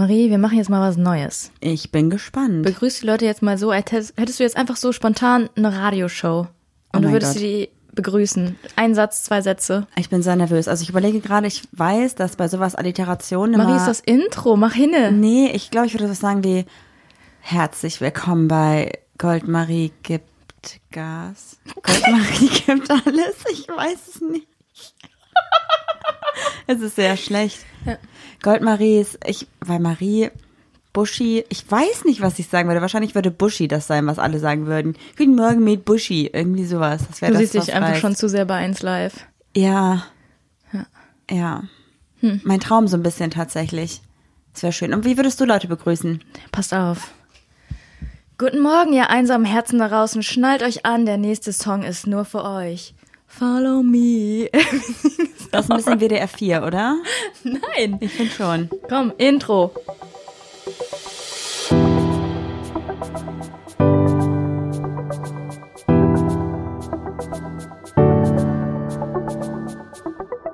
Marie, wir machen jetzt mal was Neues. Ich bin gespannt. Begrüß die Leute jetzt mal so, als hättest du jetzt einfach so spontan eine Radioshow. Und Oh du würdest Gott. die begrüßen. Ein Satz, zwei Sätze. ich bin sehr nervös. Also ich überlege gerade, ich weiß, dass bei sowas Alliterationen immer... Marie ist das Intro, mach hinne. Nee, ich glaube, ich würde was sagen wie Herzlich willkommen bei Goldmarie gibt Gas. Goldmarie gibt alles. Ich weiß es nicht. es ist sehr schlecht. Ja. Goldmarie ist, ich, weil Marie, Buschi, ich weiß nicht, was ich sagen würde. Wahrscheinlich würde Buschi das sein, was alle sagen würden. Guten Morgen mit Buschi. Irgendwie sowas. Das wäre Du das, siehst dich einfach reicht. schon zu sehr bei 1 Live. Ja. Ja. Ja. Mein Traum so ein bisschen tatsächlich. Das wäre schön. Und wie würdest du Leute begrüßen? Passt auf. Guten Morgen, ihr einsamen Herzen da draußen. Schnallt euch an, der nächste Song ist nur für euch. Follow me. Das ist ein bisschen WDR 4, oder? Nein. Ich finde schon. Komm, Intro.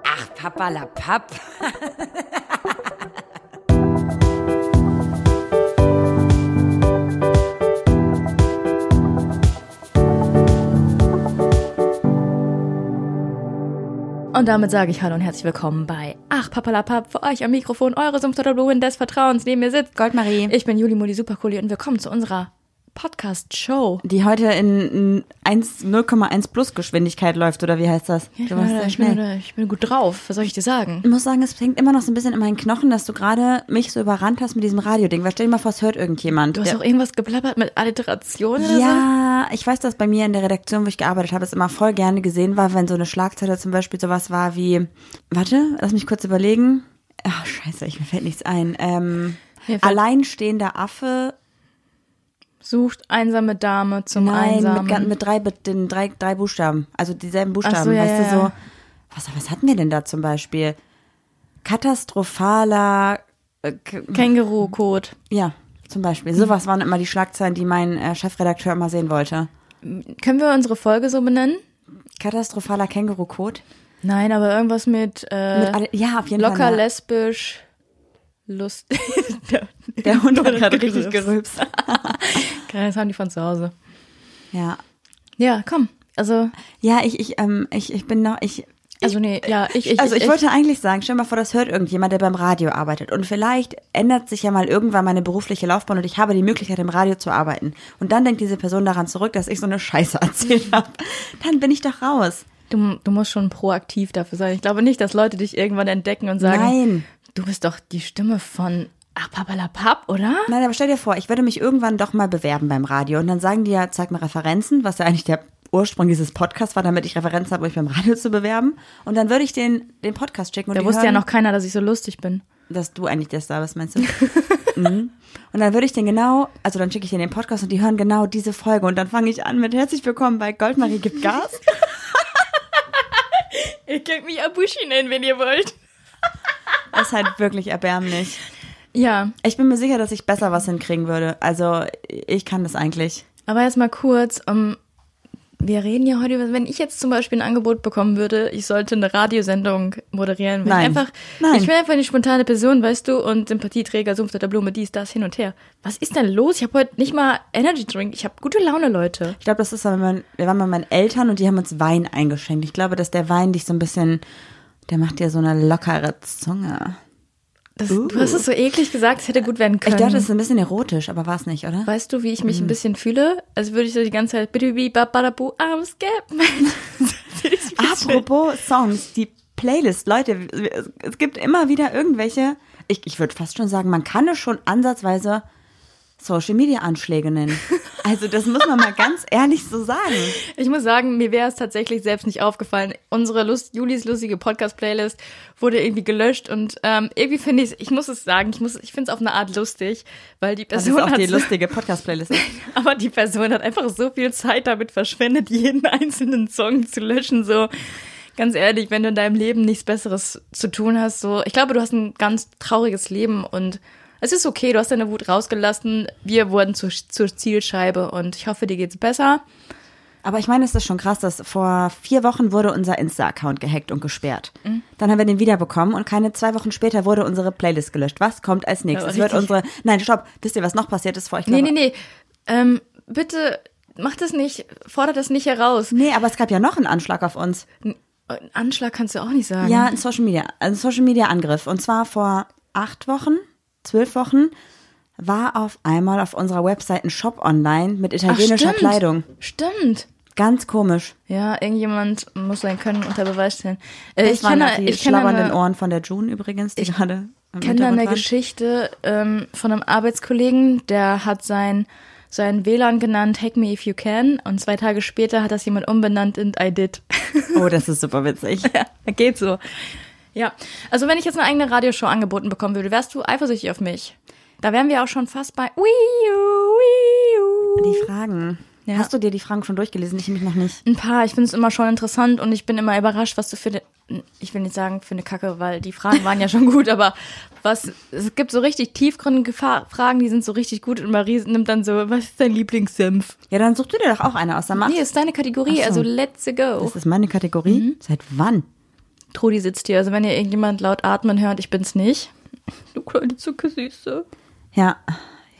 Ach, Papa la Papp. Und damit sage ich Hallo und herzlich willkommen bei Ach Papalapap für euch am Mikrofon, eure Sumpfdotterblumen des Vertrauens. Neben mir sitzt Goldmarie. Ich bin Juli Muli Supercooli und willkommen zu unserer Podcast-Show. Die heute in 1 0,1 plus Geschwindigkeit läuft, oder wie heißt das? Ja, ich, du bin, da, ich, bin, da, ich bin gut drauf. Was soll ich dir sagen? Ich muss sagen, es hängt immer noch so ein bisschen in meinen Knochen, dass du gerade mich so überrannt hast mit diesem Radioding. Weil stell dir mal vor, es hört irgendjemand. Du hast Der- doch irgendwas geplappert mit Alliteration oder so? Ja, ich weiß, dass bei mir in der Redaktion, wo ich gearbeitet habe, es immer voll gerne gesehen war, wenn so eine Schlagzeile zum Beispiel sowas war wie, warte, lass mich kurz überlegen. Ach, scheiße, ich, mir fällt nichts ein. Ähm, alleinstehender Affe, Sucht einsame Dame zum nein, Einsamen. mit, mit drei, mit den drei, drei Buchstaben, also dieselben Buchstaben, so, ja, weißt ja, du, so, ja. was, was hatten wir denn da zum Beispiel? Katastrophaler, äh, k- Känguru-Code. ja, zum Beispiel. Sowas waren immer die Schlagzeilen, die mein äh, Chefredakteur immer sehen wollte. Können wir unsere Folge so benennen? Katastrophaler Känguru-Code. Nein, aber irgendwas mit, äh, Mit alle, ja, auf jeden locker, Fall. lesbisch, Lust. der, Der Hund hat gerade richtig gerülpst. Das haben die von zu Hause. Ja. Ja, komm. Also, Ja, ich, ich, ähm, ich, ich bin noch, ich, also nee, ja, ich, ich, also ich, ich, wollte eigentlich sagen, stell mal vor, das hört irgendjemand, der beim Radio arbeitet. Und vielleicht ändert sich ja mal irgendwann meine berufliche Laufbahn und ich habe die Möglichkeit, im Radio zu arbeiten. Und dann denkt diese Person daran zurück, dass ich so eine Scheiße erzählt habe. Dann bin ich doch raus. du, du musst schon proaktiv dafür sein. Ich glaube nicht, dass Leute dich irgendwann entdecken und sagen, Nein. du bist doch die Stimme von Ach, Papalapap, oder? Nein, aber stell dir vor, ich würde mich irgendwann doch mal bewerben beim Radio und dann sagen die ja, zeig mir Referenzen, was ja eigentlich der Ursprung dieses Podcasts war, damit ich Referenzen habe, um mich beim Radio zu bewerben. Und dann würde ich den, den Podcast schicken und Da wusste ja hören, noch keiner, dass ich so lustig bin. dass du eigentlich der Star bist, meinst du? mhm. Und dann würde ich den genau, also dann schicke ich den den Podcast und die hören genau diese Folge und dann fange ich an mit herzlich willkommen bei Goldmarie gibt Gas. Ihr könnt mich Abushi nennen, wenn ihr wollt. Das ist halt wirklich erbärmlich. Ja, Ich bin mir sicher, dass ich besser was hinkriegen würde. Also ich kann das eigentlich. aber jetzt mal kurz, um, wir reden ja heute über, wenn ich jetzt zum Beispiel ein Angebot bekommen würde, ich sollte eine Radiosendung moderieren. Nein. Ich einfach, Nein. Ich bin einfach eine spontane Person, weißt du, und Sympathieträger, Sumpf der Blume, dies, das, hin und her. Was ist denn los? Ich habe heute nicht mal Energy Drink. Ich habe gute Laune, Leute. Ich glaube, das ist, wenn man, wir waren bei meinen Eltern und die haben uns Wein eingeschenkt. Ich glaube, dass der Wein dich so ein bisschen, der macht dir so eine lockere Zunge. Das, Du hast es so eklig gesagt, es hätte gut werden Ich können. dachte, das ist ein bisschen erotisch, aber war es nicht, oder? Weißt du, wie ich mich ein bisschen fühle? Als würde ich so die ganze Zeit bidibi babadabu I'm scared. Apropos Songs, die Playlist, Leute, es- es gibt immer wieder irgendwelche, ich, ich würde fast schon sagen, man kann es schon ansatzweise Social Media Anschläge nennen. Also das muss man mal ganz ehrlich so sagen. Ich muss sagen, mir wäre es tatsächlich selbst nicht aufgefallen. Unsere Lust, Julis lustige Podcast-Playlist wurde irgendwie gelöscht und ähm, irgendwie finde ich ich muss es sagen, ich muss, ich finde es auf eine Art lustig, weil die Das ist Person auch hat die so, lustige Podcast-Playlist. aber die Person hat einfach so viel Zeit damit verschwendet, jeden einzelnen Song zu löschen, so. Ganz ehrlich, wenn du in deinem Leben nichts Besseres zu tun hast, so, ich glaube, du hast ein ganz trauriges Leben und es ist okay, du hast deine Wut rausgelassen. Wir wurden zur, zur Zielscheibe und ich hoffe, dir geht's besser. Aber ich meine, es ist schon krass, dass vor vier Wochen wurde unser Insta-Account gehackt und gesperrt. Mhm. Dann haben wir den wiederbekommen und keine zwei Wochen später wurde unsere Playlist gelöscht. Was kommt als nächstes? Ja, wird unsere. Nein, stopp. Wisst ihr, was noch passiert ist vor? Ich Nee, nee, nee. Ähm, bitte mach das nicht, fordert das nicht heraus. Nee, aber es gab ja noch einen Anschlag auf uns. Ein Anschlag kannst du auch nicht sagen. Ja, ein Social Media, ein Social Media Angriff. Und zwar vor acht Wochen, zwölf Wochen war auf einmal auf unserer Website ein Shop online mit Ach, italienischer stimmt. Kleidung. Stimmt. Ganz komisch. Ja, irgendjemand muss sein Können unter Beweis stellen. Äh, ich kenne, die ich schlabbernden eine, Ohren von der June übrigens, die gerade im kenne eine waren. Geschichte ähm, von einem Arbeitskollegen, der hat sein, sein WLAN genannt Hack Me If You Can und zwei Tage später hat das jemand umbenannt in I Did. Oh, das ist super witzig. ja, geht so. Ja, also wenn ich jetzt eine eigene Radioshow angeboten bekommen würde, wärst du eifersüchtig auf mich. Da wären wir auch schon fast bei. Die Fragen. Ja. Hast du dir die Fragen schon durchgelesen? Ich mich noch nicht. Ein paar. Ich finde es immer schon interessant und ich bin immer überrascht, was du für eine, ich will nicht sagen für eine Kacke, weil die Fragen waren ja schon gut, aber was, es gibt so richtig tiefgründige Fragen, die sind so richtig gut und Marie nimmt dann so, was ist dein Lieblingssenf? Ja, dann such du dir doch auch eine aus. Dann mach. Nee, ist deine Kategorie, so. also let's go. Das ist meine Kategorie. Mhm. Seit wann? Trudi sitzt hier, also wenn ihr irgendjemand laut atmen hört, ich bin's nicht. Du kleine Zuckersüße. Ja,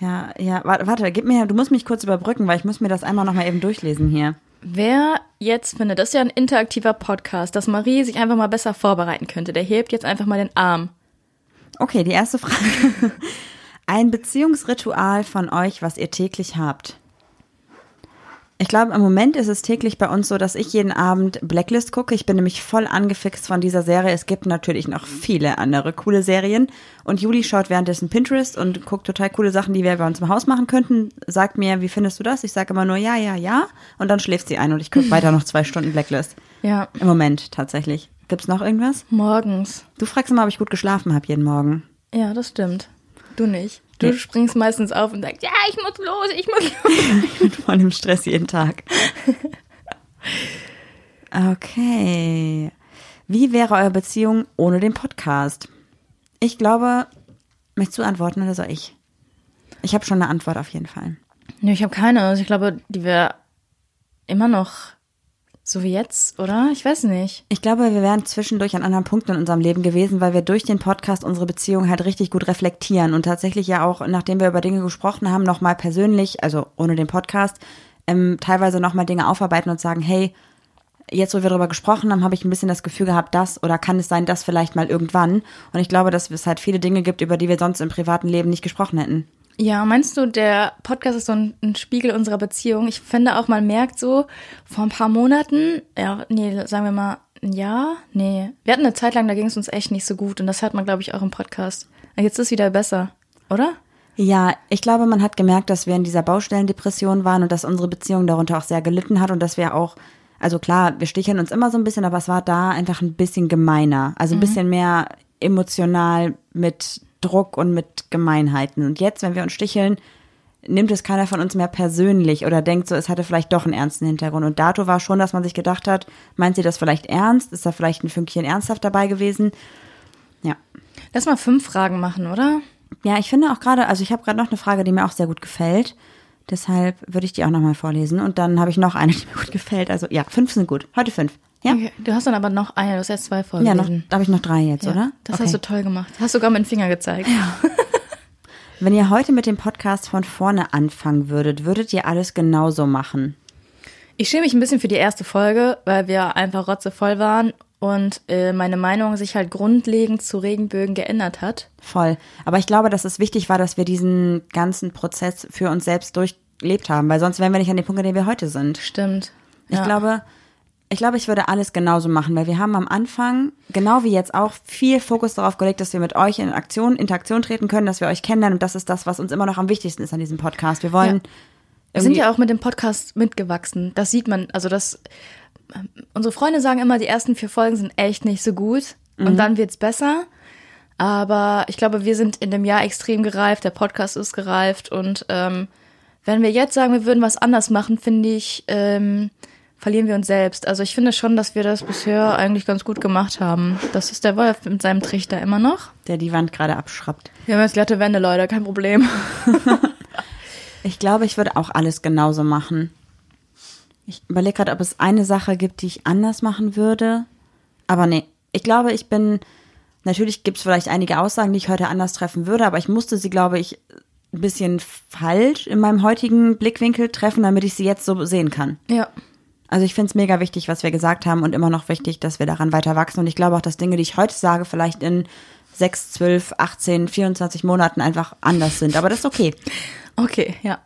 ja, ja. Warte, warte, gib mir, du musst mich kurz überbrücken, weil ich muss mir das einmal nochmal eben durchlesen hier. Wer jetzt findet, das ist ja ein interaktiver Podcast, dass Marie sich einfach mal besser vorbereiten könnte, der hebt jetzt einfach mal den Arm. Okay, die erste Frage. Ein Beziehungsritual von euch, was ihr täglich habt. Ich glaube, im Moment ist es täglich bei uns so, dass ich jeden Abend Blacklist gucke. Ich bin nämlich voll angefixt von dieser Serie. Es gibt natürlich noch viele andere coole Serien. Und Juli schaut währenddessen Pinterest und guckt total coole Sachen, die wir bei uns im Haus machen könnten. Sagt mir, wie findest du das? Ich sage immer nur ja, ja, ja. Und dann schläft sie ein und ich gucke weiter noch zwei Stunden Blacklist. Ja, Im Moment tatsächlich. Gibt's noch irgendwas? morgens. Du fragst immer, ob ich gut geschlafen habe jeden Morgen. Ja, das stimmt. Du nicht. Du springst meistens auf und sagst, ja, ich muss los, ich muss los. Ich bin voll im Stress jeden Tag. Okay. Wie wäre eure Beziehung ohne den Podcast? Ich glaube, möchtest du antworten oder soll ich? Ich habe schon eine Antwort auf jeden Fall. Nö, ich habe keine. Also ich glaube, die wäre immer noch so wie jetzt, oder? Ich weiß nicht. Ich glaube, wir wären zwischendurch an anderen Punkten in unserem Leben gewesen, weil wir durch den Podcast unsere Beziehung halt richtig gut reflektieren und tatsächlich ja auch, nachdem wir über Dinge gesprochen haben, nochmal persönlich, also ohne den Podcast, ähm, teilweise nochmal Dinge aufarbeiten und sagen, hey, jetzt, wo wir darüber gesprochen haben, habe ich ein bisschen das Gefühl gehabt, das oder kann es sein, das vielleicht mal irgendwann. Und ich glaube, dass es halt viele Dinge gibt, über die wir sonst im privaten Leben nicht gesprochen hätten. Ja, meinst du, der Podcast ist so ein, ein Spiegel unserer Beziehung? Ich finde auch, man merkt so, vor ein paar Monaten, ja, nee, sagen wir mal ein Jahr, nee. Wir hatten eine Zeit lang, da ging es uns echt nicht so gut und das hört man, glaube ich, auch im Podcast. Jetzt ist es wieder besser, oder? Ja, ich glaube, man hat gemerkt, dass wir in dieser Baustellendepression waren und dass unsere Beziehung darunter auch sehr gelitten hat und dass wir auch, also klar, wir sticheln uns immer so ein bisschen, aber es war da einfach ein bisschen gemeiner. Also ein bisschen mehr emotional mit Druck und mit Gemeinheiten. Und jetzt, wenn wir uns sticheln, nimmt es keiner von uns mehr persönlich oder denkt so, es hatte vielleicht doch einen ernsten Hintergrund. Und dato war schon, dass man sich gedacht hat, meint sie das vielleicht ernst? Ist da vielleicht ein Fünkchen ernsthaft dabei gewesen? Ja. Lass mal fünf Fragen machen, oder? Ja, ich finde auch gerade, also ich habe gerade noch eine Frage, die mir auch sehr gut gefällt. Deshalb würde ich die auch nochmal vorlesen. Und dann habe ich noch eine, die mir gut gefällt. Also ja, fünf sind gut. Heute fünf. Ja? Okay. Du hast dann aber noch eine, du hast jetzt zwei Ja, vorgelesen. noch, da habe ich noch drei jetzt, Ja, oder? Das Okay. hast du toll gemacht. Hast sogar mit dem Finger gezeigt. Wenn ihr heute mit dem Podcast von vorne anfangen würdet, würdet ihr alles genauso machen? Ich schäme mich ein bisschen für die erste Folge, weil wir einfach rotzevoll waren und äh, meine Meinung sich halt grundlegend zu Regenbögen geändert hat. Voll. Aber ich glaube, dass es wichtig war, dass wir diesen ganzen Prozess für uns selbst durchlebt haben, weil sonst wären wir nicht an dem Punkt, an dem wir heute sind. Stimmt. Ich Ja. glaube, ich glaube, ich würde alles genauso machen, weil wir haben am Anfang, genau wie jetzt auch, viel Fokus darauf gelegt, dass wir mit euch in Aktion, Interaktion treten können, dass wir euch kennenlernen und das ist das, was uns immer noch am wichtigsten ist an diesem Podcast. Wir wollen Wir sind ja auch mit dem Podcast mitgewachsen. Das sieht man, also das, ähm, unsere Freunde sagen immer, die ersten vier Folgen sind echt nicht so gut und dann wird's besser. Aber ich glaube, wir sind in dem Jahr extrem gereift, der Podcast ist gereift und ähm, wenn wir jetzt sagen, wir würden was anders machen, finde ich, ähm, verlieren wir uns selbst. Also ich finde schon, dass wir das bisher eigentlich ganz gut gemacht haben. Das ist der Wolf mit seinem Trichter immer noch. der die Wand gerade abschraubt. Wir haben jetzt glatte Wände, Leute, kein Problem. Ich glaube, ich würde auch alles genauso machen. Ich überlege gerade, ob es eine Sache gibt, die ich anders machen würde. Aber nee, ich glaube, ich bin, natürlich gibt es vielleicht einige Aussagen, die ich heute anders treffen würde, aber ich musste sie, glaube ich, ein bisschen falsch in meinem heutigen Blickwinkel treffen, damit ich sie jetzt so sehen kann. Ja. Also ich finde es mega wichtig, was wir gesagt haben und immer noch wichtig, dass wir daran weiter wachsen. Und ich glaube auch, dass Dinge, die ich heute sage, vielleicht in 6, 12, 18, 24 Monaten einfach anders sind. Aber das ist okay. Okay, ja.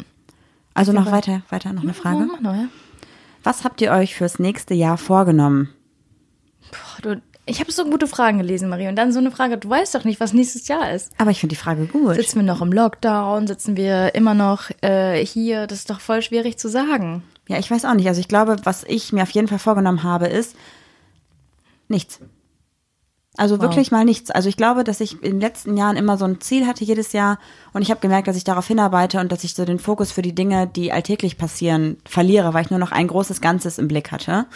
Also noch weiter, weiter noch eine Frage. Was habt ihr euch fürs nächste Jahr vorgenommen? Boah, du, ich habe so gute Fragen gelesen, Marie. Und dann so eine Frage, du weißt doch nicht, was nächstes Jahr ist. Aber ich finde die Frage gut. Sitzen wir noch im Lockdown? Sitzen wir immer noch äh, hier? Das ist doch voll schwierig zu sagen. Ja, ich weiß auch nicht. Also ich glaube, was ich mir auf jeden Fall vorgenommen habe, ist nichts. Also Wow. wirklich mal nichts. Also ich glaube, dass ich in den letzten Jahren immer so ein Ziel hatte jedes Jahr und ich habe gemerkt, dass ich darauf hinarbeite und dass ich so den Fokus für die Dinge, die alltäglich passieren, verliere, weil ich nur noch ein großes Ganzes im Blick hatte.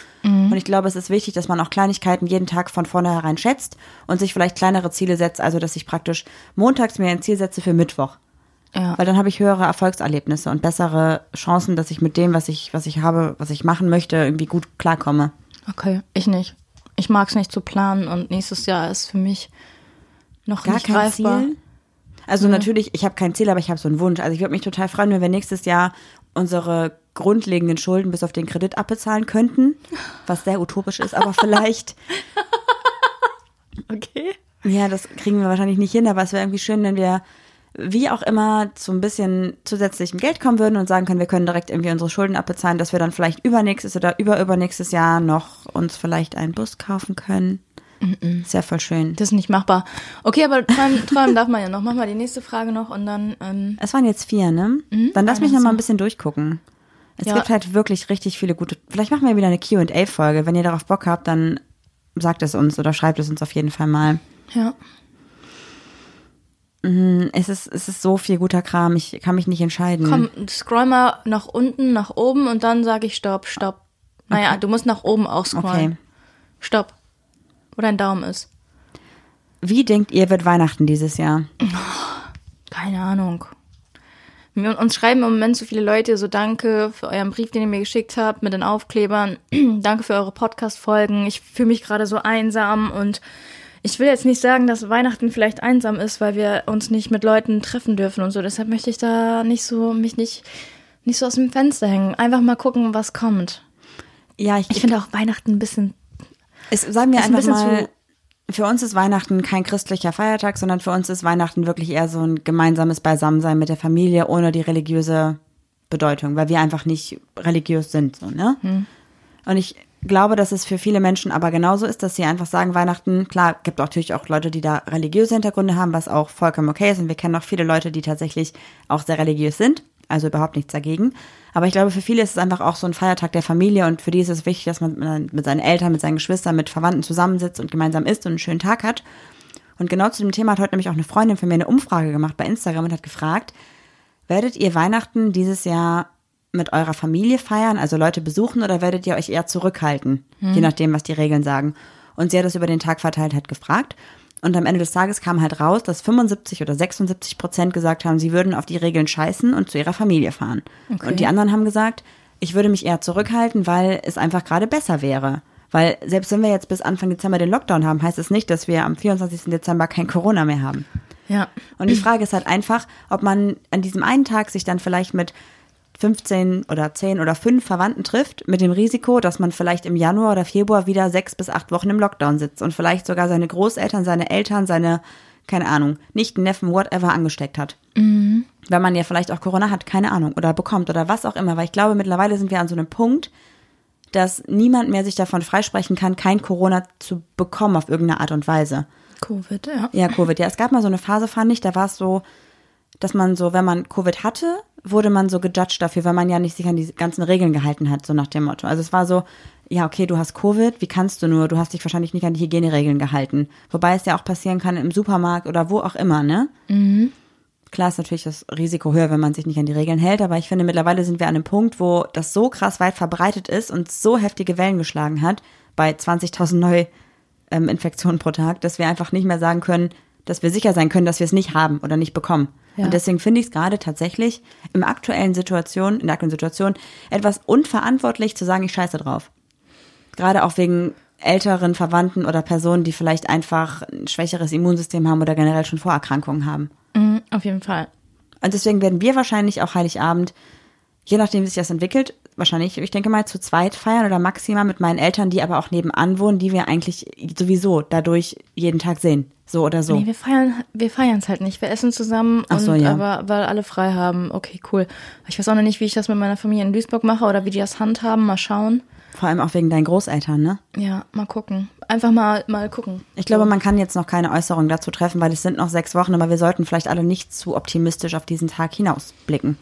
Und ich glaube, es ist wichtig, dass man auch Kleinigkeiten jeden Tag von vornherein schätzt und sich vielleicht kleinere Ziele setzt, also dass ich praktisch montags mir ein Ziel setze für Mittwoch. Ja. Weil dann habe ich höhere Erfolgserlebnisse und bessere Chancen, dass ich mit dem, was ich, was ich habe, was ich machen möchte, irgendwie gut klarkomme. Okay, ich nicht. Ich mag es nicht zu planen und nächstes Jahr ist für mich noch Gar nicht kein greifbar. Ziel. Also natürlich, ich habe kein Ziel, aber ich habe so einen Wunsch. Also ich würde mich total freuen, wenn wir nächstes Jahr unsere grundlegenden Schulden bis auf den Kredit abbezahlen könnten, was sehr utopisch ist, aber vielleicht, Okay. ja, das kriegen wir wahrscheinlich nicht hin, aber es wäre irgendwie schön, wenn wir wie auch immer zu ein bisschen zusätzlichem Geld kommen würden und sagen können, wir können direkt irgendwie unsere Schulden abbezahlen, dass wir dann vielleicht übernächstes oder überübernächstes Jahr noch uns vielleicht einen Bus kaufen können. Ist ja voll schön. Das ist nicht machbar. Okay, aber träumen, träumen darf man ja noch. Mach mal die nächste Frage noch und dann. Ähm, Es waren jetzt vier, ne? Dann lass mich noch mal ein bisschen durchgucken. Es Ja. gibt halt wirklich richtig viele gute. Vielleicht machen wir wieder eine Q&A-Folge. Wenn ihr darauf Bock habt, dann sagt es uns oder schreibt es uns auf jeden Fall mal. ja. Es ist, es ist so viel guter Kram. Ich kann mich nicht entscheiden. Komm, scroll mal nach unten, nach oben und dann sage ich Stopp, Stopp. Naja, du musst nach oben auch scrollen. Okay. Stopp. Wo dein Daumen ist. Wie denkt ihr, wird Weihnachten dieses Jahr? Keine Ahnung. Mir- Uns schreiben im Moment so viele Leute so Danke für euren Brief, den ihr mir geschickt habt mit den Aufklebern. Danke für eure Podcast-Folgen. Ich fühle mich gerade so einsam und ich will jetzt nicht sagen, dass Weihnachten vielleicht einsam ist, weil wir uns nicht mit Leuten treffen dürfen und so. Deshalb möchte ich da nicht so, mich nicht, nicht so aus dem Fenster hängen. Einfach mal gucken, was kommt. Ja, ich, Ich finde auch Weihnachten ein bisschen, es, sagen wir ein einfach bisschen mal, für uns ist Weihnachten kein christlicher Feiertag, sondern für uns ist Weihnachten wirklich eher so ein gemeinsames Beisammensein mit der Familie ohne die religiöse Bedeutung, weil wir einfach nicht religiös sind, so, ne? Und ich glaube, dass es für viele Menschen aber genauso ist, dass sie einfach sagen, Weihnachten, klar, gibt natürlich auch Leute, die da religiöse Hintergründe haben, was auch vollkommen okay ist. Und wir kennen auch viele Leute, die tatsächlich auch sehr religiös sind. Also überhaupt nichts dagegen. Aber ich glaube, für viele ist es einfach auch so ein Feiertag der Familie und für die ist es wichtig, dass man mit seinen Eltern, mit seinen Geschwistern, mit Verwandten zusammensitzt und gemeinsam isst und einen schönen Tag hat. Und genau zu dem Thema hat heute nämlich auch eine Freundin von mir eine Umfrage gemacht bei Instagram und hat gefragt, werdet ihr Weihnachten dieses Jahr mit eurer Familie feiern, also Leute besuchen, oder werdet ihr euch eher zurückhalten, je nachdem, was die Regeln sagen? Und sie hat das über den Tag verteilt halt gefragt. Und am Ende des Tages kam halt raus, dass 75 oder 76 Prozent gesagt haben, sie würden auf die Regeln scheißen und zu ihrer Familie fahren. Okay. Und die anderen haben gesagt, ich würde mich eher zurückhalten, weil es einfach gerade besser wäre. Weil selbst wenn wir jetzt bis Anfang Dezember den Lockdown haben, heißt es nicht, dass wir am 24. Dezember kein Corona mehr haben. ja. Und die Frage ist halt einfach, ob man an diesem einen Tag sich dann vielleicht mit 15 oder 10 oder 5 Verwandten trifft, mit dem Risiko, dass man vielleicht im Januar oder Februar wieder sechs bis acht Wochen im Lockdown sitzt und vielleicht sogar seine Großeltern, seine Eltern, seine, keine Ahnung, Nichten, Neffen, whatever angesteckt hat. Wenn man ja vielleicht auch Corona hat, keine Ahnung, oder bekommt oder was auch immer. Weil ich glaube, mittlerweile sind wir an so einem Punkt, dass niemand mehr sich davon freisprechen kann, kein Corona zu bekommen auf irgendeine Art und Weise. Covid, ja. Ja, Covid. Ja, es gab mal so eine Phase, fand ich, da war es so, dass man so, wenn man Covid hatte, wurde man so gejudged dafür, weil man ja nicht sich an die ganzen Regeln gehalten hat, so nach dem Motto. Also es war so, ja, okay, du hast Covid, wie kannst du nur? Du hast dich wahrscheinlich nicht an die Hygieneregeln gehalten. Wobei es ja auch passieren kann im Supermarkt oder wo auch immer, ne? Klar ist natürlich das Risiko höher, wenn man sich nicht an die Regeln hält, aber ich finde, mittlerweile sind wir an einem Punkt, wo das so krass weit verbreitet ist und so heftige Wellen geschlagen hat, bei 20.000 Neuinfektionen pro Tag, dass wir einfach nicht mehr sagen können, dass wir sicher sein können, dass wir es nicht haben oder nicht bekommen. Ja. Und deswegen finde ich es gerade tatsächlich im aktuellen Situation, in der aktuellen Situation etwas unverantwortlich zu sagen, ich scheiße drauf. Gerade auch wegen älteren Verwandten oder Personen, die vielleicht einfach ein schwächeres Immunsystem haben oder generell schon Vorerkrankungen haben. Mhm, auf jeden Fall. Und deswegen werden wir wahrscheinlich auch Heiligabend, je nachdem, wie sich das entwickelt, wahrscheinlich, ich denke mal, zu zweit feiern oder maximal mit meinen Eltern, die aber auch nebenan wohnen, die wir eigentlich sowieso dadurch jeden Tag sehen. So oder so. Nee, wir feiern, wir feiern es halt nicht. Wir essen zusammen Ach so, und ja. aber weil alle frei haben. Okay, cool. Ich weiß auch noch nicht, wie ich das mit meiner Familie in Duisburg mache oder wie die das handhaben. Mal schauen. Vor allem auch wegen deinen Großeltern, ne? Ja, mal gucken. Einfach mal, mal gucken. Ich glaube, man kann jetzt noch keine Äußerung dazu treffen, weil es sind noch sechs Wochen, aber wir sollten vielleicht alle nicht zu optimistisch auf diesen Tag hinausblicken.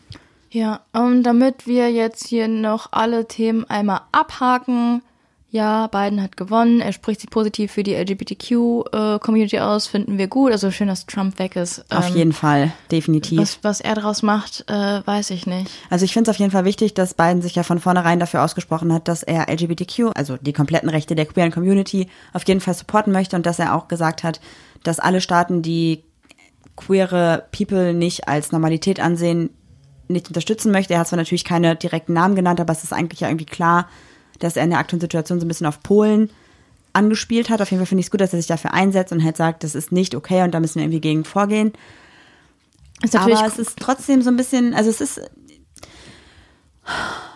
Ja, und damit wir jetzt hier noch alle Themen einmal abhaken. Ja, Biden hat gewonnen. Er spricht sich positiv für die LGBTQ-Community aus. Finden wir gut. Also schön, dass Trump weg ist. Auf Ähm, jeden Fall, definitiv. Was, was er daraus macht, äh, weiß ich nicht. Also ich finde es auf jeden Fall wichtig, dass Biden sich ja von vornherein dafür ausgesprochen hat, dass er LGBTQ, also die kompletten Rechte der queeren Community, auf jeden Fall supporten möchte und dass er auch gesagt hat, dass alle Staaten, die queere People nicht als Normalität ansehen, nicht unterstützen möchte. Er hat zwar natürlich keine direkten Namen genannt, aber es ist eigentlich ja irgendwie klar, dass er in der aktuellen Situation so ein bisschen auf Polen angespielt hat. Auf jeden Fall finde ich es gut, dass er sich dafür einsetzt und halt sagt, das ist nicht okay und da müssen wir irgendwie gegen vorgehen. Ist Aber es ist trotzdem so ein bisschen, also es ist,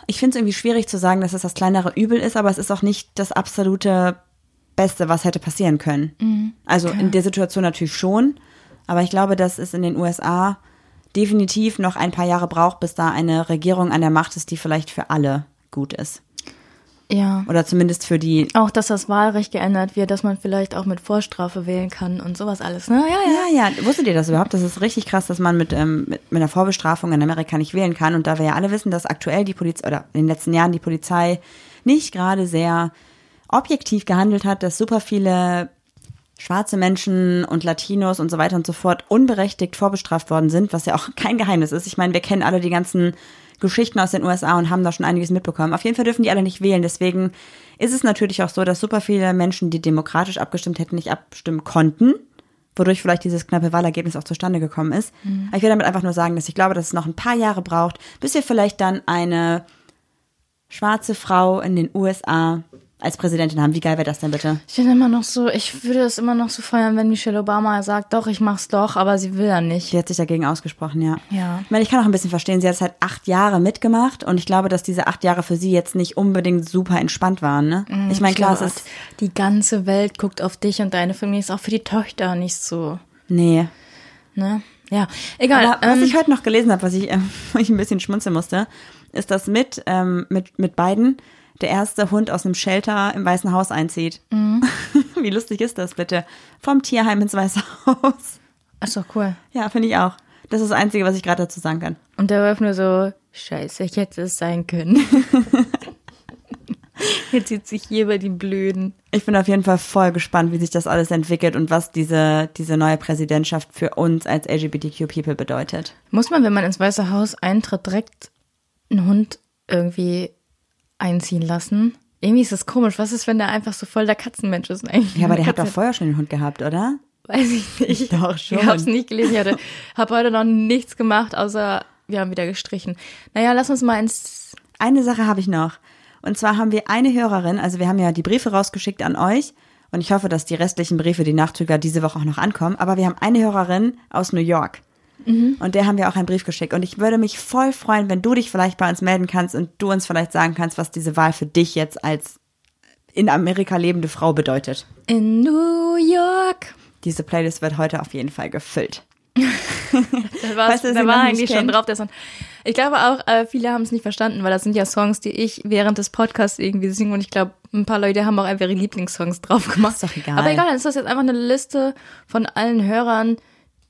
ich finde es irgendwie schwierig zu sagen, dass es das kleinere Übel ist, aber es ist auch nicht das absolute Beste, was hätte passieren können. Also in der Situation natürlich schon, aber ich glaube, dass es in den USA definitiv noch ein paar Jahre braucht, bis da eine Regierung an der Macht ist, die vielleicht für alle gut ist. ja. Oder zumindest für die Auch, dass das Wahlrecht geändert wird, dass man vielleicht auch mit Vorstrafe wählen kann und sowas alles, ne? Ja, ja. Ja, ja, wusstet ihr das überhaupt? Das ist richtig krass, dass man mit, ähm, mit, mit einer Vorbestrafung in Amerika nicht wählen kann. Und da wir ja alle wissen, dass aktuell die Polizei, oder in den letzten Jahren die Polizei nicht gerade sehr objektiv gehandelt hat, dass super viele schwarze Menschen und Latinos und so weiter und so fort unberechtigt vorbestraft worden sind, was ja auch kein Geheimnis ist. Ich meine, wir kennen alle die ganzen Geschichten aus den USA und haben da schon einiges mitbekommen. Auf jeden Fall dürfen die alle nicht wählen. Deswegen ist es natürlich auch so, dass super viele Menschen, die demokratisch abgestimmt hätten, nicht abstimmen konnten, wodurch vielleicht dieses knappe Wahlergebnis auch zustande gekommen ist. Aber ich will damit einfach nur sagen, dass ich glaube, dass es noch ein paar Jahre braucht, bis wir vielleicht dann eine schwarze Frau in den USA als Präsidentin haben. Wie geil wäre das denn bitte? Ich bin immer noch so, ich würde es immer noch so feiern, wenn Michelle Obama sagt, doch, ich mach's doch, aber sie will ja nicht. Sie hat sich dagegen ausgesprochen, ja. Ja. Ich meine, ich kann auch ein bisschen verstehen, sie hat es halt acht Jahre mitgemacht und ich glaube, dass diese acht Jahre für sie jetzt nicht unbedingt super entspannt waren, ne? ich meine, klar, es ist, die ganze Welt guckt auf dich und deine Familie ist auch für die Töchter nicht so, nee. ne? Ja, egal. Aber was ähm, ich heute noch gelesen habe, was ich, wo ich ein bisschen schmunzeln musste, ist, dass mit, ähm, mit, mit beiden der erste Hund aus einem Shelter im Weißen Haus einzieht. Mhm. Wie lustig ist das bitte? Vom Tierheim ins Weiße Haus. Ach so, cool. Ja, finde ich auch. Das ist das Einzige, was ich gerade dazu sagen kann. Und der war nur so, scheiße, ich hätte es sein können. Jetzt sieht sich hier bei die Blöden. Ich bin auf jeden Fall voll gespannt, wie sich das alles entwickelt und was diese, diese neue Präsidentschaft für uns als LGBTQ-People bedeutet. Muss man, wenn man ins Weiße Haus eintritt, direkt einen Hund irgendwie einziehen lassen? Irgendwie ist das komisch. Was ist, wenn der einfach so voll der Katzenmensch ist eigentlich? Ja, aber der hat Katze- doch vorher schon den Hund gehabt, oder? Weiß ich nicht. Doch, schon. Ich hab's nicht gelesen. Ich hatte, hab heute noch nichts gemacht, außer wir haben wieder gestrichen. Naja, lass uns mal ins. Eine Sache habe ich noch. Und zwar haben wir eine Hörerin, also wir haben ja die Briefe rausgeschickt an euch. Und ich hoffe, dass die restlichen Briefe, die Nachzüger, diese Woche auch noch ankommen. Aber wir haben eine Hörerin aus New York. Und der haben wir auch einen Brief geschickt. Und ich würde mich voll freuen, wenn du dich vielleicht bei uns melden kannst und du uns vielleicht sagen kannst, was diese Wahl für dich jetzt als in Amerika lebende Frau bedeutet. In New York. Diese Playlist wird heute auf jeden Fall gefüllt. Da, war's, da war eigentlich nicht schon kennt. drauf der Song. Ich glaube auch, äh, viele haben es nicht verstanden, weil das sind ja Songs, die ich während des Podcasts irgendwie singe und ich glaube, ein paar Leute haben auch einfach ihre Lieblingssongs drauf gemacht. Ist doch egal. Aber egal, dann ist das jetzt einfach eine Liste von allen Hörern,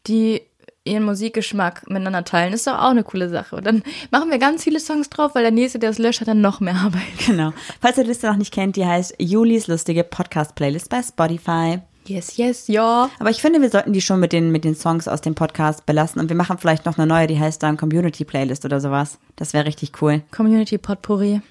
die ihren Musikgeschmack miteinander teilen. Ist doch auch eine coole Sache. Und dann machen wir ganz viele Songs drauf, weil der nächste, der es löscht, hat dann noch mehr Arbeit. Genau. Falls ihr die Liste noch nicht kennt, die heißt Julis lustige Podcast-Playlist bei Spotify. Yes, yes, ja. Aber ich finde, wir sollten die schon mit den, mit den Songs aus dem Podcast belassen und wir machen vielleicht noch eine neue, die heißt dann Community Playlist oder sowas. Das wäre richtig cool. Community Potpourri.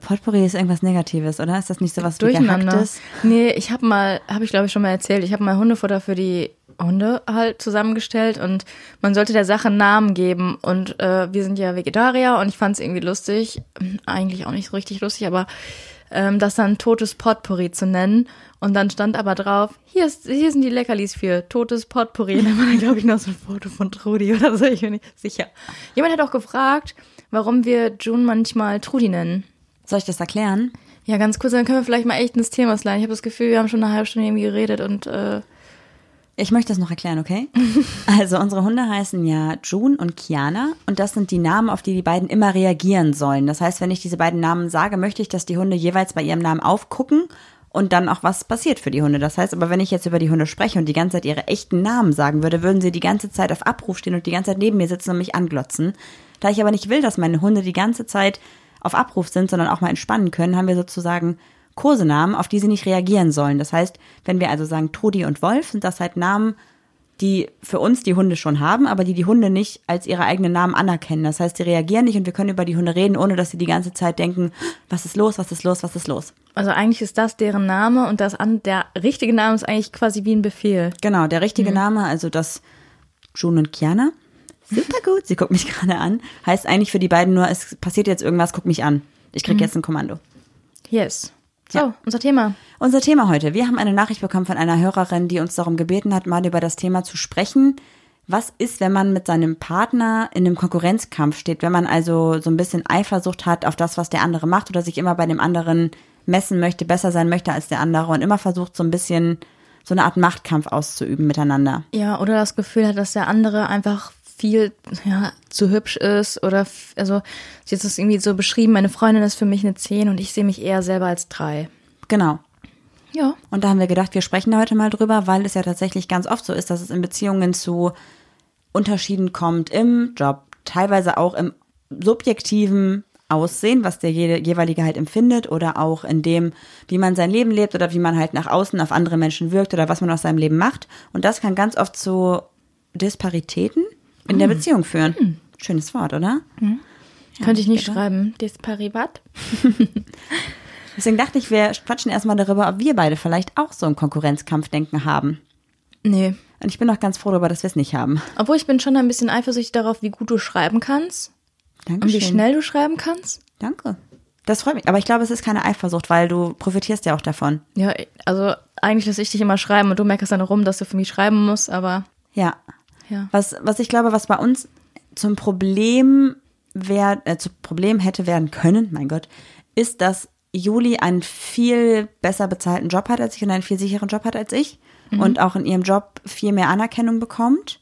Potpourri ist irgendwas Negatives, oder? Ist das nicht so was Durcheinander. Gehacktes? Nee, ich habe mal, habe ich glaube ich schon mal erzählt, ich habe mal Hundefutter für die Hunde halt zusammengestellt und man sollte der Sache einen Namen geben und äh, wir sind ja Vegetarier und ich fand es irgendwie lustig, eigentlich auch nicht so richtig lustig, aber ähm, das dann totes Potpourri zu nennen und dann stand aber drauf, hier, ist, hier sind die Leckerlis für totes Potpourri und dann war da glaube ich noch so ein Foto von Trudi oder so, ich bin nicht sicher. Jemand hat auch gefragt, warum wir June manchmal Trudi nennen. Soll ich das erklären? Ja, ganz kurz, dann können wir vielleicht mal echt ins Thema sliden. Ich habe das Gefühl, wir haben schon eine halbe Stunde irgendwie geredet und äh, Ich möchte das noch erklären, okay? Also unsere Hunde heißen ja June und Kiana und das sind die Namen, auf die die beiden immer reagieren sollen. Das heißt, wenn ich diese beiden Namen sage, möchte ich, dass die Hunde jeweils bei ihrem Namen aufgucken und dann auch was passiert für die Hunde. Das heißt aber, wenn ich jetzt über die Hunde spreche und die ganze Zeit ihre echten Namen sagen würde, würden sie die ganze Zeit auf Abruf stehen und die ganze Zeit neben mir sitzen und mich anglotzen. Da ich aber nicht will, dass meine Hunde die ganze Zeit auf Abruf sind, sondern auch mal entspannen können, haben wir sozusagen Kosenamen, auf die sie nicht reagieren sollen. Das heißt, wenn wir also sagen Trudi und Wolf, sind das halt Namen, die für uns die Hunde schon haben, aber die die Hunde nicht als ihre eigenen Namen anerkennen. Das heißt, sie reagieren nicht und wir können über die Hunde reden, ohne dass sie die ganze Zeit denken, was ist los, was ist los, was ist los. also eigentlich ist das deren Name und das an der richtige Name ist eigentlich quasi wie ein Befehl. Genau, der richtige Name, also das June und Kiana, super gut, sie guckt mich gerade an, heißt eigentlich für die beiden nur, es passiert jetzt irgendwas, guck mich an. Ich krieg jetzt ein Kommando. Yes. So, Ja. unser Thema. Unser Thema heute. Wir haben eine Nachricht bekommen von einer Hörerin, die uns darum gebeten hat, mal über das Thema zu sprechen. Was ist, wenn man mit seinem Partner in einem Konkurrenzkampf steht, wenn man also so ein bisschen Eifersucht hat auf das, was der andere macht oder sich immer bei dem anderen messen möchte, besser sein möchte als der andere und immer versucht, so ein bisschen so eine Art Machtkampf auszuüben miteinander. Ja, oder das Gefühl hat, dass der andere einfach viel ja, zu hübsch ist oder also sie hat es irgendwie so beschrieben, meine Freundin ist für mich eine 10 und ich sehe mich eher selber als 3. Genau. Ja. Und da haben wir gedacht, wir sprechen da heute mal drüber, weil es ja tatsächlich ganz oft so ist, dass es in Beziehungen zu Unterschieden kommt im Job, teilweise auch im subjektiven Aussehen, was der je- jeweilige halt empfindet oder auch in dem, wie man sein Leben lebt oder wie man halt nach außen auf andere Menschen wirkt oder was man aus seinem Leben macht. Und das kann ganz oft zu Disparitäten in der Beziehung führen. Schönes Wort, oder? Könnte ich nicht bitte. schreiben. Disparibat? Deswegen dachte ich, wir quatschen erstmal darüber, ob wir beide vielleicht auch so ein Konkurrenzkampfdenken haben. Nee. Und ich bin auch ganz froh darüber, dass wir es nicht haben. Obwohl ich bin schon ein bisschen eifersüchtig darauf, wie gut du schreiben kannst und Dankeschön. wie schnell du schreiben kannst. Danke. Das freut mich. Aber ich glaube, es ist keine Eifersucht, weil du profitierst ja auch davon. Ja, also eigentlich lasse ich dich immer schreiben und du merkst dann rum, dass du für mich schreiben musst, aber Ja. Ja. Was, was ich glaube, was bei uns zum Problem wär, äh, zu Problem hätte werden können, mein Gott, ist, dass Juli einen viel besser bezahlten Job hat als ich und einen viel sicheren Job hat als ich und auch in ihrem Job viel mehr Anerkennung bekommt,